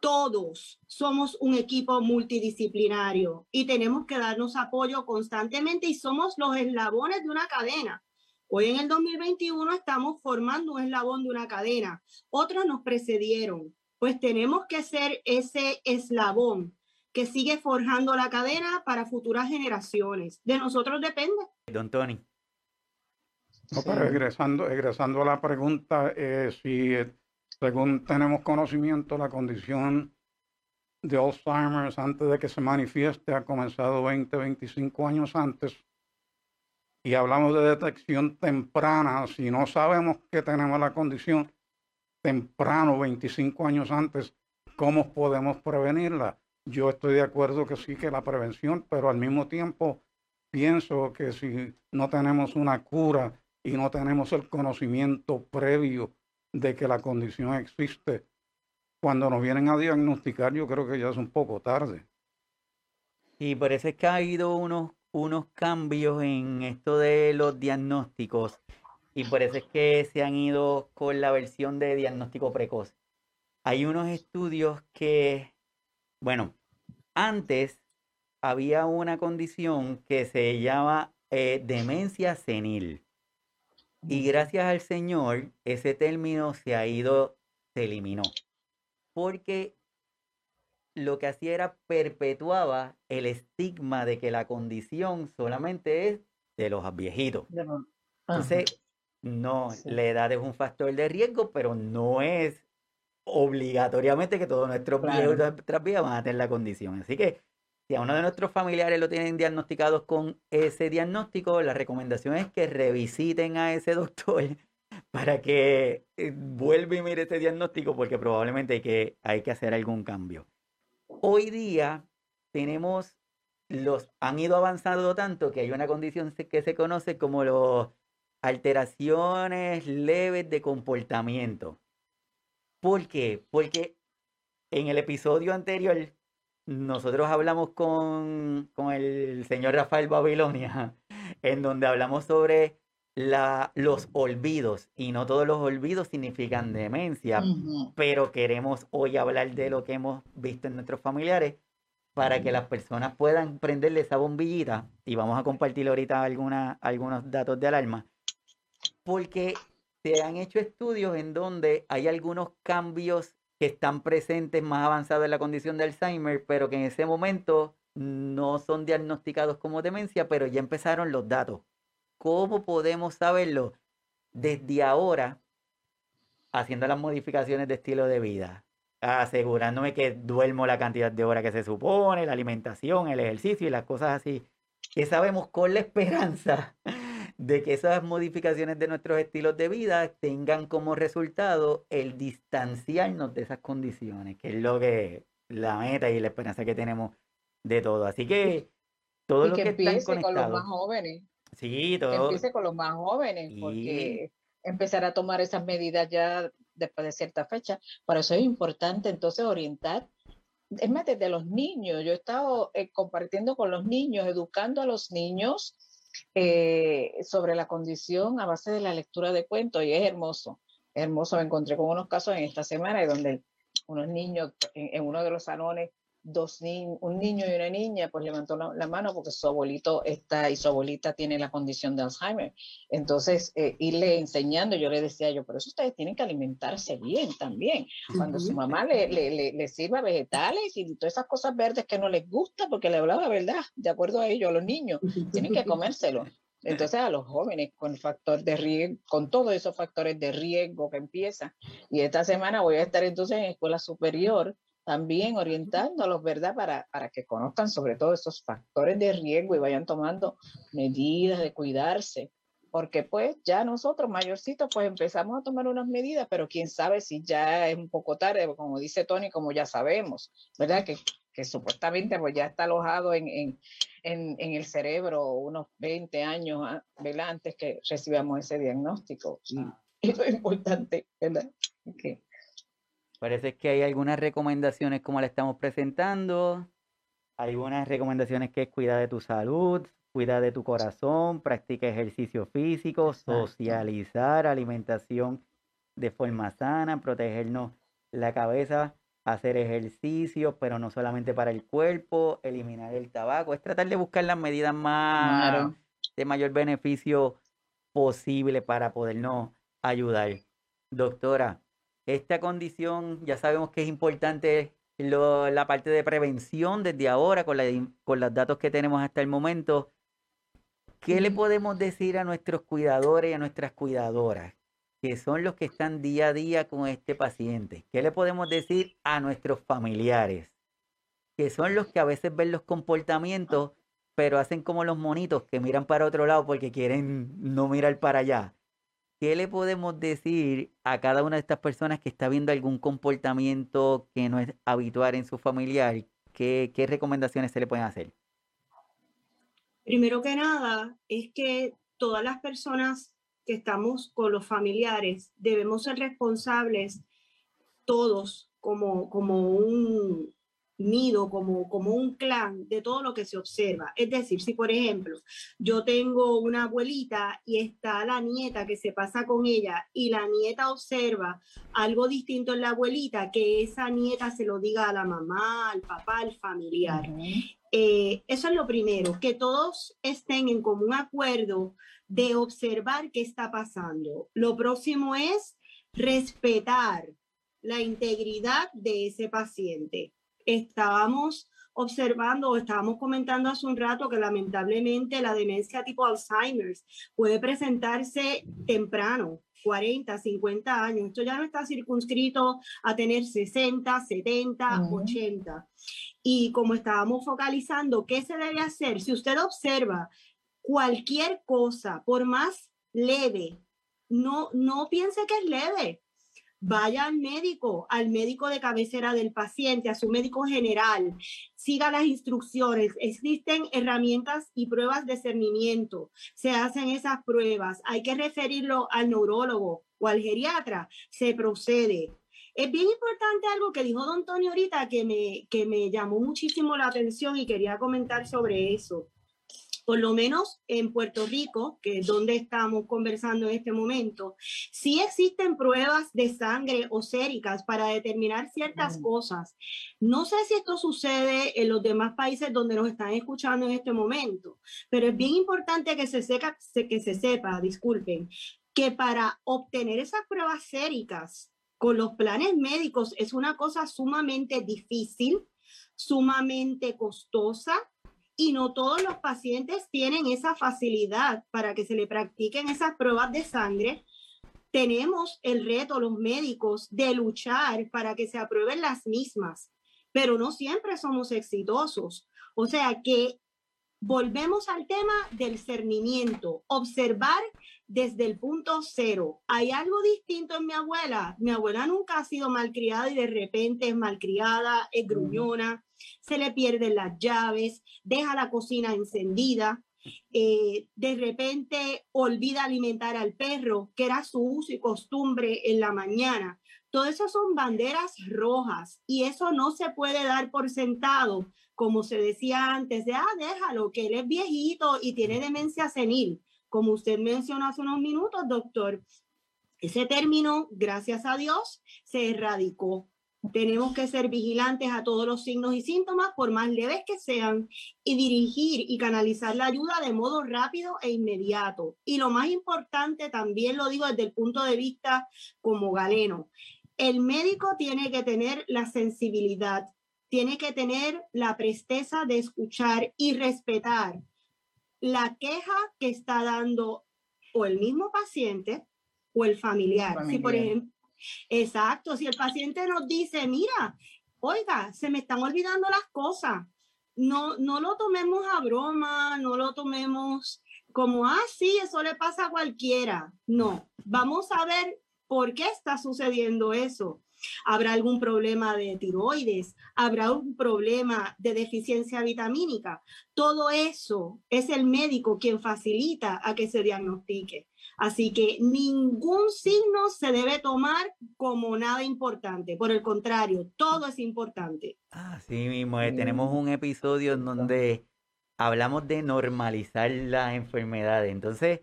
todos somos un equipo multidisciplinario y tenemos que darnos apoyo constantemente y somos los eslabones de una cadena Hoy en el 2021 estamos formando un eslabón de una cadena. Otros nos precedieron. Pues tenemos que ser ese eslabón que sigue forjando la cadena para futuras generaciones. De nosotros depende. Don Tony. No, pero egresando, egresando a la pregunta, eh, si eh, según tenemos conocimiento, la condición de Alzheimer antes de que se manifieste ha comenzado 20, 25 años antes y hablamos de detección temprana, si no sabemos que tenemos la condición temprano, 25 años antes, ¿cómo podemos prevenirla? Yo estoy de acuerdo que sí que la prevención, pero al mismo tiempo pienso que si no tenemos una cura y no tenemos el conocimiento previo de que la condición existe, cuando nos vienen a diagnosticar, yo creo que ya es un poco tarde. Y es que ha habido unos unos cambios en esto de los diagnósticos y por eso es que se han ido con la versión de diagnóstico precoz. Hay unos estudios que, bueno, antes había una condición que se llama eh, demencia senil. Y gracias al Señor, ese término se ha ido, se eliminó. Porque lo que hacía era perpetuaba el estigma de que la condición solamente es de los viejitos. Entonces, no, la edad es un factor de riesgo, pero no es obligatoriamente que todos nuestros viejos nuestras vidas van a tener la condición. Así que si a uno de nuestros familiares lo tienen diagnosticados con ese diagnóstico, la recomendación es que revisiten a ese doctor (laughs) para que eh, vuelva y mire ese diagnóstico porque probablemente hay que, hay que hacer algún cambio. Hoy día tenemos los han ido avanzando tanto que hay una condición que se conoce como las alteraciones leves de comportamiento. ¿Por qué? Porque en el episodio anterior nosotros hablamos con, con el señor Rafael Babilonia, (laughs) en donde hablamos sobre la, los olvidos, y no todos los olvidos significan demencia, pero queremos hoy hablar de lo que hemos visto en nuestros familiares para que las personas puedan prenderle esa bombillita, y vamos a compartir ahorita alguna, algunos datos de alarma, porque se han hecho estudios en donde hay algunos cambios que están presentes más avanzados en la condición de Alzheimer, pero que en ese momento no son diagnosticados como demencia, pero ya empezaron los datos. ¿Cómo podemos saberlo? Desde ahora, haciendo las modificaciones de estilo de vida, asegurándome que duermo la cantidad de horas que se supone, la alimentación, el ejercicio y las cosas así, que sabemos con la esperanza (laughs) de que esas modificaciones de nuestros estilos de vida tengan como resultado el distanciarnos de esas condiciones, que es lo que la meta y la esperanza que tenemos de todo. Así que todo lo que, están con los más jóvenes. Sí, todo. empiece con los más jóvenes, porque empezar a tomar esas medidas ya después de cierta fecha. Por eso es importante entonces orientar. Es más, desde los niños. Yo he estado eh, compartiendo con los niños, educando a los niños eh, sobre la condición a base de la lectura de cuentos y es hermoso. hermoso. Me encontré con unos casos en esta semana donde unos niños en, en uno de los salones dos un niño y una niña, pues levantó la, mano porque su abuelito está y su abuelita tiene la condición de Alzheimer. Entonces, eh, irle enseñando, yo le decía yo, pero eso ustedes tienen que alimentarse bien también. Cuando su mamá le, le, le, sirva vegetales y todas esas cosas verdes que no les gusta, porque le hablaba verdad, de acuerdo a ellos, a los niños, tienen que comérselo. Entonces a los jóvenes con factor de riesgo, con todos esos factores de riesgo que empiezan. Y esta semana voy a estar entonces en escuela superior también orientándolos, ¿verdad? Para, para que conozcan sobre todo esos factores de riesgo y vayan tomando medidas de cuidarse. Porque pues ya nosotros mayorcitos pues empezamos a tomar unas medidas, pero quién sabe si ya es un poco tarde, como dice Tony, como ya sabemos, ¿verdad? Que, que supuestamente pues ya está alojado en, en, en, en el cerebro unos 20 años ah, ¿verdad? antes que recibamos ese diagnóstico. Y eso (laughs) es importante, ¿verdad? Okay. Parece que hay algunas recomendaciones como la estamos presentando. Hay algunas recomendaciones que es cuida de tu salud, cuida de tu corazón, practica ejercicio físico, socializar, alimentación de forma sana, protegernos la cabeza, hacer ejercicio, pero no solamente para el cuerpo, eliminar el tabaco, es tratar de buscar las medidas más de mayor beneficio posible para podernos ayudar. Doctora, esta condición ya sabemos que es importante la parte de prevención desde ahora con, con los datos que tenemos hasta el momento. ¿Qué le podemos decir a nuestros cuidadores y a nuestras cuidadoras, que son los que están día a día con este paciente? ¿Qué le podemos decir a nuestros familiares, que son los que a veces ven los comportamientos, pero hacen como los monitos que miran para otro lado porque quieren no mirar para allá? ¿Qué le podemos decir a cada una de estas personas que está viendo algún comportamiento que no es habitual en su familiar? ¿Qué, recomendaciones se le pueden hacer? Primero que nada, es que todas las personas que estamos con los familiares debemos ser responsables todos como, como un, nido, como, como un clan de todo lo que se observa. Es decir, si por ejemplo yo tengo una abuelita y está la nieta que se pasa con ella y la nieta observa algo distinto en la abuelita, que esa nieta se lo diga a la mamá, al papá, al familiar. Eh, eso es lo primero, que todos estén en común acuerdo de observar qué está pasando. Lo próximo es respetar la integridad de ese paciente estábamos observando o estábamos comentando hace un rato que lamentablemente la demencia tipo Alzheimer's puede presentarse temprano, 40, 50 años. Esto ya no está circunscrito a tener 60, 70, 80. Y como estábamos focalizando, ¿qué se debe hacer? Si usted observa cualquier cosa, por más leve, no, no piense que es leve vaya al médico, al médico de cabecera del paciente, a su médico general, siga las instrucciones. Existen herramientas y pruebas de cernimiento. Se hacen esas pruebas. Hay que referirlo al neurólogo o al geriatra. Se procede. Es bien importante algo que dijo don Antonio ahorita que me, que me llamó muchísimo la atención y quería comentar sobre eso por lo menos en Puerto Rico, que es donde estamos conversando en este momento, sí existen pruebas de sangre o séricas para determinar ciertas cosas. No sé si esto sucede en los demás países donde nos están escuchando en este momento, pero es bien importante que se, sepa, que se sepa, disculpen, que para obtener esas pruebas séricas con los planes médicos es una cosa sumamente difícil, sumamente costosa y no todos los pacientes tienen esa facilidad para que se le practiquen esas pruebas de sangre. Tenemos el reto, los médicos, de luchar para que se aprueben las mismas, pero no siempre somos exitosos. O sea que volvemos al tema del cernimiento, observar desde el punto cero. ¿Hay algo distinto en mi abuela? Mi abuela nunca ha sido malcriada y de repente es malcriada, es gruñona, se le pierden las llaves, deja la cocina encendida, eh, de repente olvida alimentar al perro, que era su uso y costumbre en la mañana. Todo eso son banderas rojas y eso no se puede dar por sentado, como se decía antes, de, ah, déjalo, que él es viejito y tiene demencia senil como usted mencionó hace unos minutos, doctor, ese término, gracias a Dios, se erradicó. Tenemos que ser vigilantes a todos los signos y síntomas, por más leves que sean, y dirigir y canalizar la ayuda de modo rápido e inmediato. Y lo más importante, también lo digo desde el punto de vista como galeno, el médico tiene que tener la sensibilidad, tiene que tener la presteza de escuchar y respetar la queja que está dando o el mismo paciente o el familiar. Si por ejemplo, exacto, si el paciente nos dice, mira, oiga, se me están olvidando las cosas, no, no lo tomemos a broma, no lo tomemos como, ah, sí, eso le pasa a cualquiera. No, vamos a ver por qué está sucediendo eso. ¿Habrá algún problema de tiroides? ¿Habrá un problema de deficiencia vitamínica? Todo eso es el médico quien facilita a que se diagnostique. Así que ningún signo se debe tomar como nada importante. Por el contrario, todo es importante. Así mismo, eh, tenemos un episodio en donde hablamos de normalizar las enfermedades. Entonces,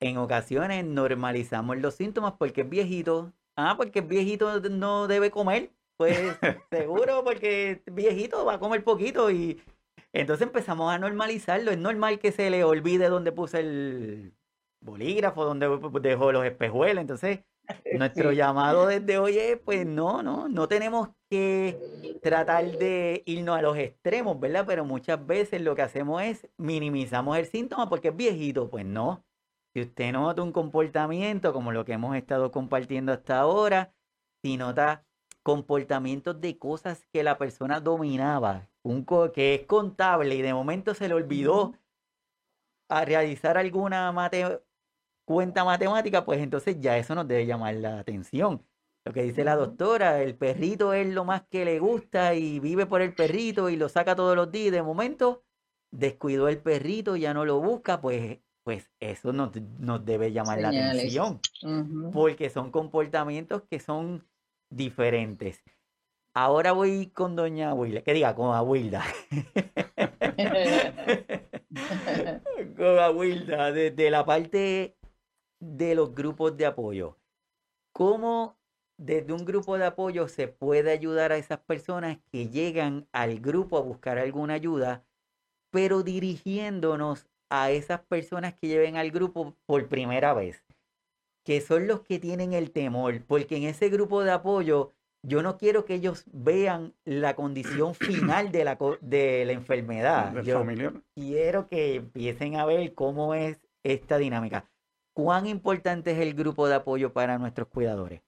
en ocasiones normalizamos los síntomas porque es viejito, Ah, porque viejito no debe comer. Pues (laughs) seguro, porque viejito va a comer poquito y entonces empezamos a normalizarlo. Es normal que se le olvide dónde puse el bolígrafo, dónde dejó los espejuelos. Entonces, (laughs) nuestro llamado desde hoy es, pues no, no, no tenemos que tratar de irnos a los extremos, ¿verdad? Pero muchas veces lo que hacemos es minimizamos el síntoma porque es viejito. Pues no, si usted nota un comportamiento como lo que hemos estado compartiendo hasta ahora, si nota comportamientos de cosas que la persona dominaba, un que es contable y de momento se le olvidó a realizar alguna cuenta matemática, pues entonces ya eso nos debe llamar la atención. Lo que dice la doctora, el perrito es lo más que le gusta y vive por el perrito y lo saca todos los días y de momento descuidó el perrito, ya no lo busca, pues pues eso nos, debe llamar la atención, porque son comportamientos que son diferentes. Ahora voy con doña Wilda, que diga, con Abuilda. (laughs) con Abuilda, desde la parte de los grupos de apoyo. ¿Cómo desde un grupo de apoyo se puede ayudar a esas personas que llegan al grupo a buscar alguna ayuda, pero dirigiéndonos a esas personas que lleven al grupo por primera vez, que son los que tienen el temor, porque en ese grupo de apoyo yo no quiero que ellos vean la condición final de la, de la enfermedad. yo quiero que empiecen a ver cómo es esta dinámica. ¿Cuán importante es el grupo de apoyo para nuestros cuidadores?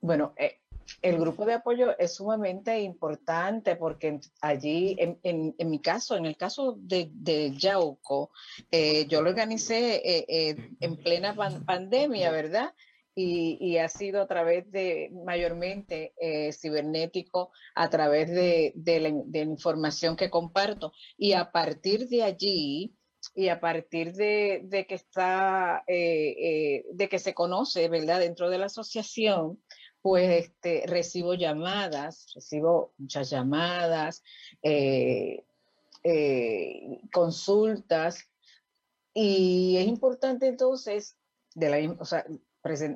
Bueno, eh, el grupo de apoyo es sumamente importante porque allí, en, mi caso, en el caso de, de Yauco, eh, yo lo organicé eh, eh, en plena pandemia, ¿verdad? Y, ha sido a través de, mayormente cibernético, a través de, la, información que comparto. Y a partir de allí, y a partir de, que está, de que se conoce, ¿verdad? Dentro de la asociación, pues este, recibo llamadas, recibo muchas llamadas, eh, eh, consultas, y es importante entonces, de la, o sea,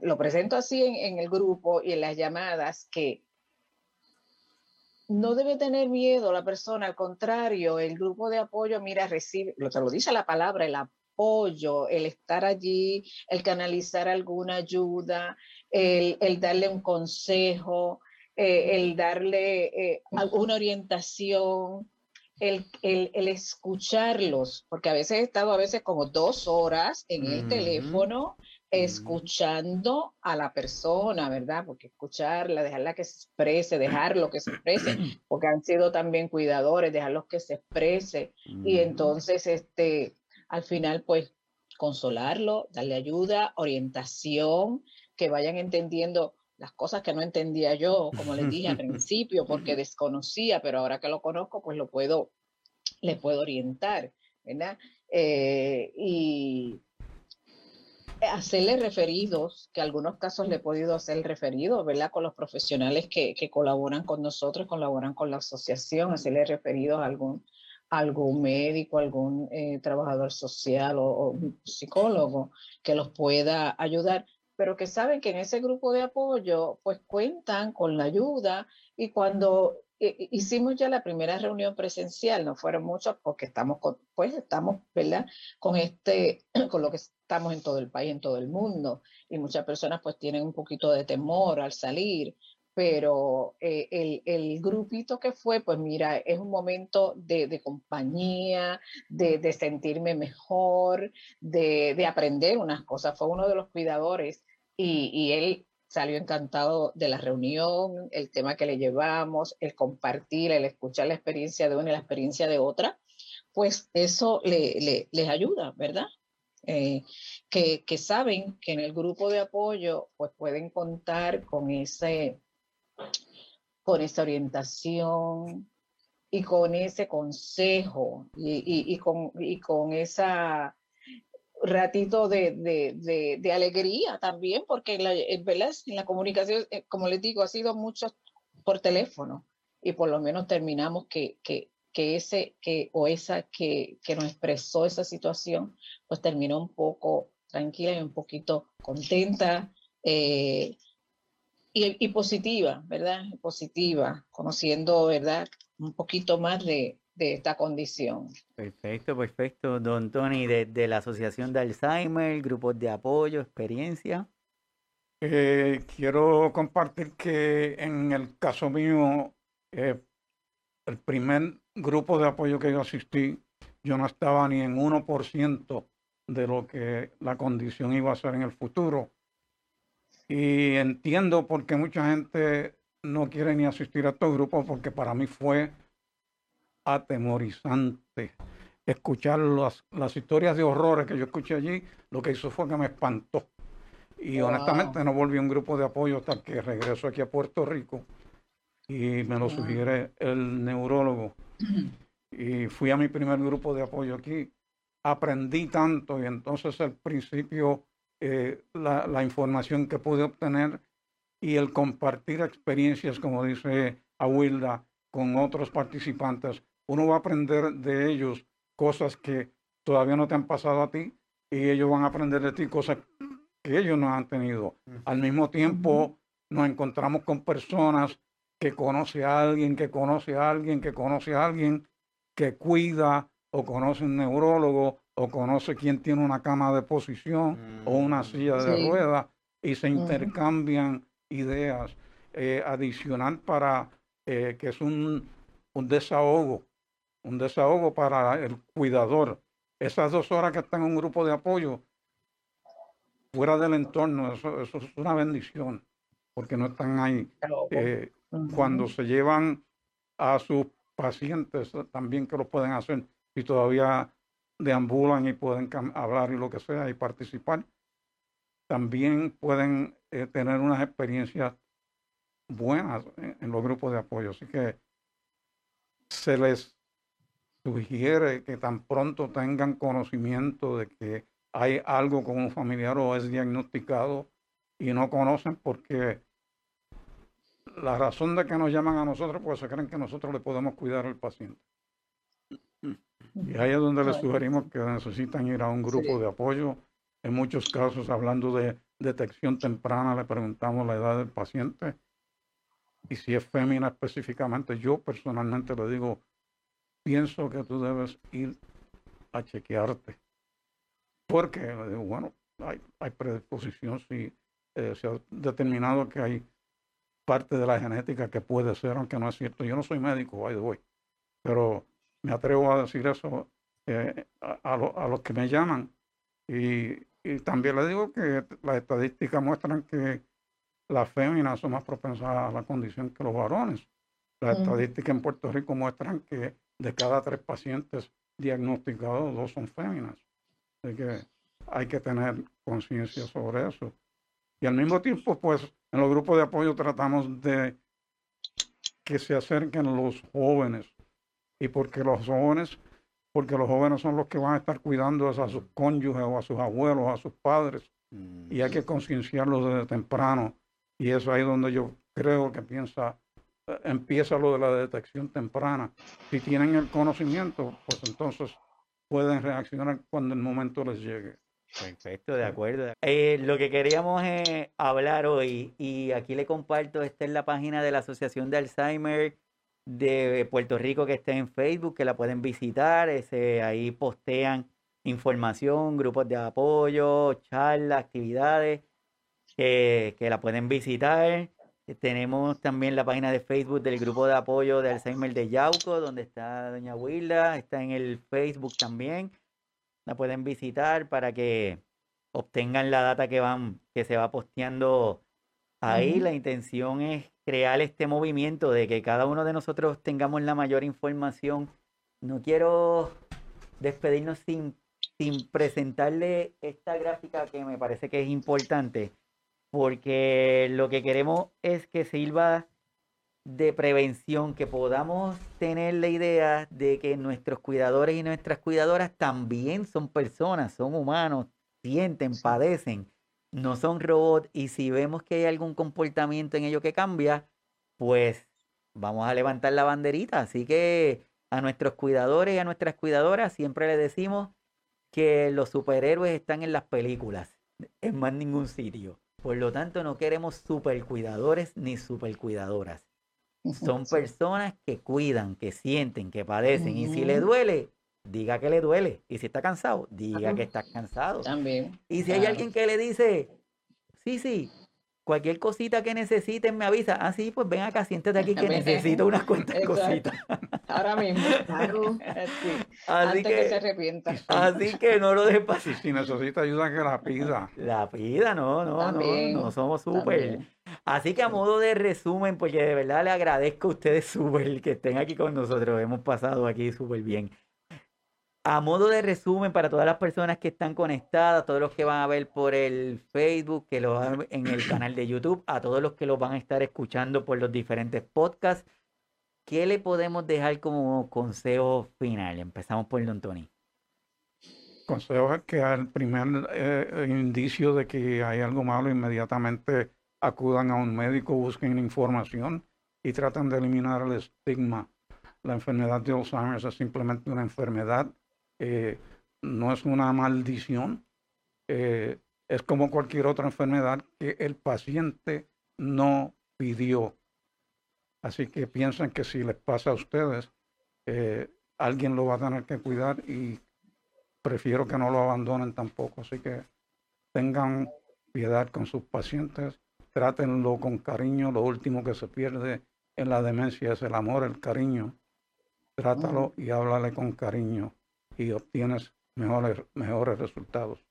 lo presento así en, el grupo y en las llamadas, que no debe tener miedo la persona, al contrario, el grupo de apoyo, mira, recibe, lo te lo dice la palabra, el apoyo, el estar allí, el canalizar alguna ayuda, el, darle un consejo, eh, el darle eh, alguna orientación, el, escucharlos, porque a veces he estado a veces como dos horas en el teléfono escuchando a la persona, ¿verdad? Porque escucharla, dejarla que se exprese, dejarlo que se exprese, (clears throat) porque han sido también cuidadores, dejarlos que se exprese. Y entonces, este, al final, pues, consolarlo, darle ayuda, orientación, que vayan entendiendo las cosas que no entendía yo, como les dije al (laughs) principio, porque desconocía, pero ahora que lo conozco, pues lo puedo, le puedo orientar, ¿verdad? Eh, y hacerle referidos, que en algunos casos le he podido hacer referidos, ¿verdad? Con los profesionales que, que colaboran con nosotros, colaboran con la asociación, hacerle referidos a algún, algún médico, algún eh, trabajador social o, psicólogo que los pueda ayudar pero que saben que en ese grupo de apoyo pues cuentan con la ayuda. Y cuando hicimos ya la primera reunión presencial, no fueron muchos porque estamos con, pues estamos, ¿verdad? Con este, (clears throat) con lo que estamos en todo el país, en todo el mundo, y muchas personas pues tienen un poquito de temor al salir, pero eh, el, el, grupito que fue, pues mira, es un momento de, de compañía, de, de, sentirme mejor, de, de, aprender unas cosas. Fue uno de los cuidadores y, y él salió encantado de la reunión, el tema que le llevamos, el compartir, el escuchar la experiencia de una y la experiencia de otra, pues eso le, les ayuda, ¿verdad? Eh, que, que, saben que en el grupo de apoyo pues pueden contar con ese con esa orientación y con ese consejo y, y, con, y con esa ratito de, de, de, alegría también, porque la, en la comunicación, eh, como les digo, ha sido mucho por teléfono y por lo menos terminamos que, que, que ese que, o esa que, que nos expresó esa situación, pues terminó un poco tranquila y un poquito contenta eh, y, y, positiva, ¿verdad? Positiva, conociendo, ¿verdad? Un poquito más de, de esta condición. Perfecto, perfecto. Don Tony, de, la Asociación de Alzheimer, grupos de apoyo, experiencia. Eh, quiero compartir que en el caso mío, eh, el primer grupo de apoyo que yo asistí, yo no estaba ni en 1% de lo que la condición iba a ser en el futuro. Y entiendo por qué mucha gente no quiere ni asistir a estos grupos, porque para mí fue atemorizante. Escuchar las, las historias de horrores que yo escuché allí, lo que hizo fue que me espantó. Y honestamente no volví a un grupo de apoyo hasta que regreso aquí a Puerto Rico y me lo sugiere el neurólogo. (clears throat) Y fui a mi primer grupo de apoyo aquí. Aprendí tanto y entonces al principio eh, la, la, información que pude obtener y el compartir experiencias, como dice Awilda, con otros participantes, uno va a aprender de ellos cosas que todavía no te han pasado a ti y ellos van a aprender de ti cosas que ellos no han tenido. Al mismo tiempo nos encontramos con personas que conoce a alguien, que conoce a alguien, que conoce a alguien, que cuida o conoce un neurólogo o conoce quien tiene una cama de posición o una silla de ruedas y se intercambian ideas. Eh, adicional para eh, que es un, un desahogo un desahogo para el cuidador. Esas dos horas que están en un grupo de apoyo, fuera del entorno, eso, es una bendición, porque no están ahí. Eh, cuando se llevan a sus pacientes, también que lo pueden hacer, y todavía deambulan y pueden hablar y lo que sea y participar, también pueden eh, tener unas experiencias buenas en los grupos de apoyo. Así que se les sugiere que tan pronto tengan conocimiento de que hay algo con un familiar o es diagnosticado y no conocen porque la razón de que nos llaman a nosotros, pues se creen que nosotros le podemos cuidar al paciente. Y ahí es donde les sugerimos que necesitan ir a un grupo de apoyo. En muchos casos, hablando de detección temprana, le preguntamos la edad del paciente. Y si es fémina específicamente, yo personalmente le digo, pienso que tú debes ir a chequearte. Porque, bueno, hay, hay predisposición si eh, se ha determinado que hay parte de la genética que puede ser, aunque no es cierto. Yo no soy médico, the way, pero me atrevo a decir eso eh, a, a, los que me llaman. Y, y también le digo que las estadísticas muestran que las féminas son más propensas a la condición que los varones. Las estadísticas en Puerto Rico muestran que de cada tres pacientes diagnosticados, dos son féminas. Así que hay que tener conciencia sobre eso. Y al mismo tiempo, pues, en los grupos de apoyo tratamos de que se acerquen los jóvenes. Y porque los jóvenes, porque los jóvenes son los que van a estar cuidando a sus cónyuges o a sus abuelos, a sus padres. Y hay que concienciarlos desde temprano. Y eso ahí donde yo creo que piensa empieza lo de la detección temprana. Si tienen el conocimiento, pues entonces pueden reaccionar cuando el momento les llegue. Perfecto, de acuerdo. Eh, lo que queríamos eh, hablar hoy, y aquí le comparto, esta es la página de la Asociación de Alzheimer de Puerto Rico que está en Facebook, que la pueden visitar, ese, ahí postean información, grupos de apoyo, charlas, actividades, que la pueden visitar. Tenemos también la página de Facebook del grupo de apoyo de Alzheimer de Yauco, donde está Doña Wilda, está en el Facebook también. La pueden visitar para que obtengan la data que van, que se va posteando ahí. La intención es crear este movimiento de que cada uno de nosotros tengamos la mayor información. No quiero despedirnos sin, sin presentarle esta gráfica que me parece que es importante porque lo que queremos es que sirva de prevención, que podamos tener la idea de que nuestros cuidadores y nuestras cuidadoras también son personas, son humanos, sienten, padecen, no son robots y si vemos que hay algún comportamiento en ello que cambia, pues vamos a levantar la banderita. Así que a nuestros cuidadores y a nuestras cuidadoras siempre les decimos que los superhéroes están en las películas, en más ningún sitio. Por lo tanto, no queremos supercuidadores ni supercuidadoras. Son personas que cuidan, que sienten, que padecen. Y si le duele, diga que le duele. Y si está cansado, diga que está cansado. También. Y si hay alguien que le dice, sí, sí, cualquier cosita que necesiten me avisa. Ah, sí, pues ven acá, siéntate aquí que (laughs) necesito unas cuantas cositas. Ahora mismo. (laughs) Claro. Así Antes que, se arrepienta. Así que no lo dejes pasar. Si necesita ayuda, que la pida. La pida, no, no, no, no somos súper. Así que a modo de resumen, porque de verdad le agradezco a ustedes súper que estén aquí con nosotros. Hemos pasado aquí súper bien. A modo de resumen, para todas las personas que están conectadas, todos los que van a ver por el Facebook, que lo van en el canal de YouTube, a todos los que lo van a estar escuchando por los diferentes podcasts, ¿qué le podemos dejar como consejo final? Empezamos por Don Tony. Consejo es que al primer eh, indicio de que hay algo malo, inmediatamente acudan a un médico, busquen información y traten de eliminar el estigma. La enfermedad de Alzheimer es simplemente una enfermedad eh, no es una maldición, eh, es como cualquier otra enfermedad que el paciente no pidió. Así que piensen que si les pasa a ustedes, eh, alguien lo va a tener que cuidar y prefiero que no lo abandonen tampoco. Así que tengan piedad con sus pacientes, trátenlo con cariño. Lo último que se pierde en la demencia es el amor, el cariño. Trátalo y háblale con cariño y obtienes mejores, mejores resultados.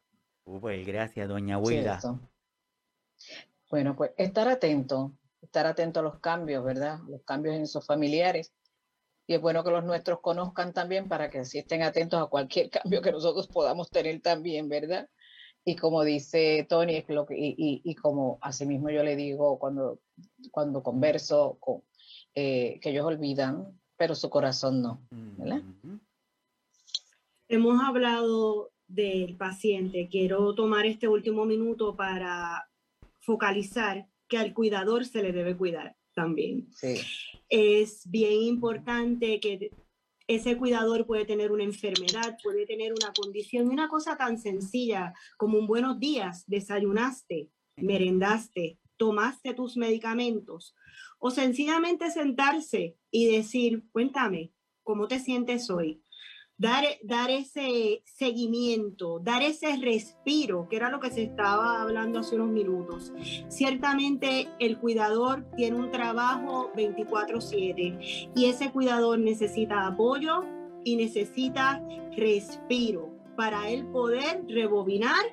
pues gracias, doña Huila. Bueno, pues estar atento, estar atento a los cambios, ¿verdad? Los cambios en sus familiares. Y es bueno que los nuestros conozcan también para que así estén atentos a cualquier (laughs) cambio que nosotros podamos tener también, ¿verdad? Y como dice Tony, es lo que, y, y, y como asimismo yo le digo cuando, cuando converso, con, eh, que ellos olvidan, pero su corazón no, ¿verdad? Hemos hablado del paciente. Quiero tomar este último minuto para focalizar que al cuidador se le debe cuidar también. Es bien importante que ese cuidador puede tener una enfermedad, puede tener una condición, y una cosa tan sencilla como un buenos días, desayunaste, merendaste, tomaste tus medicamentos, o sencillamente sentarse y decir, cuéntame, ¿cómo te sientes hoy? Dar, dar ese seguimiento, dar ese respiro, que era lo que se estaba hablando hace unos minutos. Ciertamente el cuidador tiene un trabajo 24/7 y ese cuidador necesita apoyo y necesita respiro para él poder rebobinar,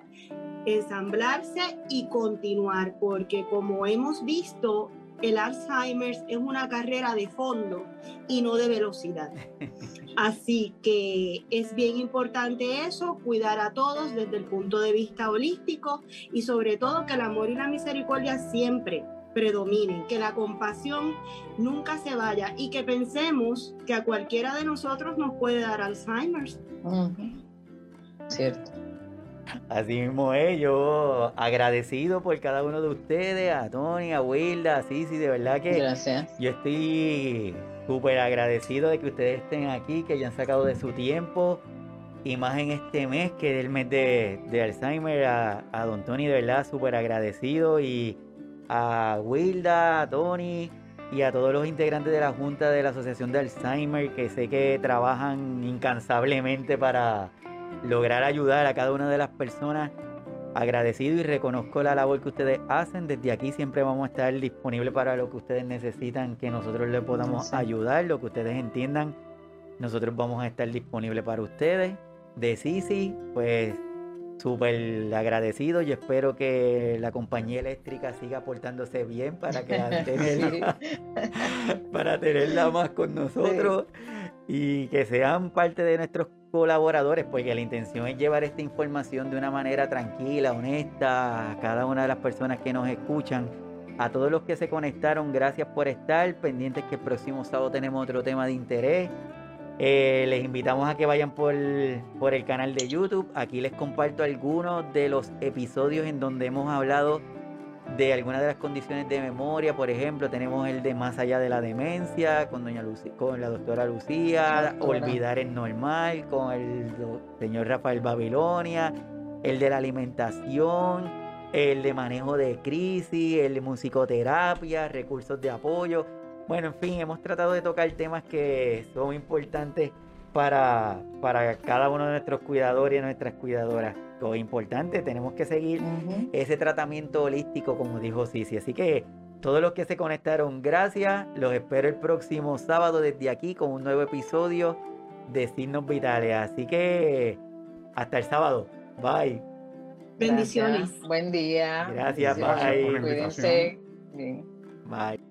ensamblarse y continuar, porque como hemos visto, el Alzheimer es una carrera de fondo y no de velocidad. (laughs) Así que es bien importante eso, cuidar a todos desde el punto de vista holístico y sobre todo que el amor y la misericordia siempre predominen, que la compasión nunca se vaya y que pensemos que a cualquiera de nosotros nos puede dar Alzheimer. Cierto. Así mismo es, yo agradecido por cada uno de ustedes, a Tony, a Wilda, a Sisi, de verdad que Gracias. yo estoy súper agradecido de que ustedes estén aquí, que hayan sacado de su tiempo y más en este mes que es el mes de, Alzheimer, a, a, don Tony de verdad súper agradecido y a Wilda, a Tony y a todos los integrantes de la Junta de la Asociación de Alzheimer que sé que trabajan incansablemente para lograr ayudar a cada una de las personas. Agradecido y reconozco la labor que ustedes hacen. Desde aquí siempre vamos a estar disponibles para lo que ustedes necesitan, que nosotros les podamos ayudar, lo que ustedes entiendan. Nosotros vamos a estar disponibles para ustedes. De Sisi, pues súper agradecido y espero que la compañía eléctrica siga portándose bien para que tenerla, (laughs) (laughs) para tenerla más con nosotros y que sean parte de nuestros colaboradores, porque la intención es llevar esta información de una manera tranquila, honesta a cada una de las personas que nos escuchan. A todos los que se conectaron, gracias por estar pendientes que el próximo sábado tenemos otro tema de interés. Eh, les invitamos a que vayan por, por el canal de YouTube. Aquí les comparto algunos de los episodios en donde hemos hablado de algunas de las condiciones de memoria. Por ejemplo, tenemos el de Más allá de la demencia con, doña con la doctora Lucía, Olvidar es normal con el señor Rafael Babilonia, el de la alimentación, el de manejo de crisis, el de musicoterapia, recursos de apoyo. Bueno, en fin, hemos tratado de tocar temas que son importantes para, para cada uno de nuestros cuidadores y nuestras cuidadoras. Lo importante, tenemos que seguir ese tratamiento holístico, como dijo Sisi. Así que todos los que se conectaron, gracias. Los espero el próximo sábado desde aquí con un nuevo episodio de Signos Vitales. Así que hasta el sábado. Bye. Bendiciones. Buen día. Gracias, bye. Cuídense. Bye.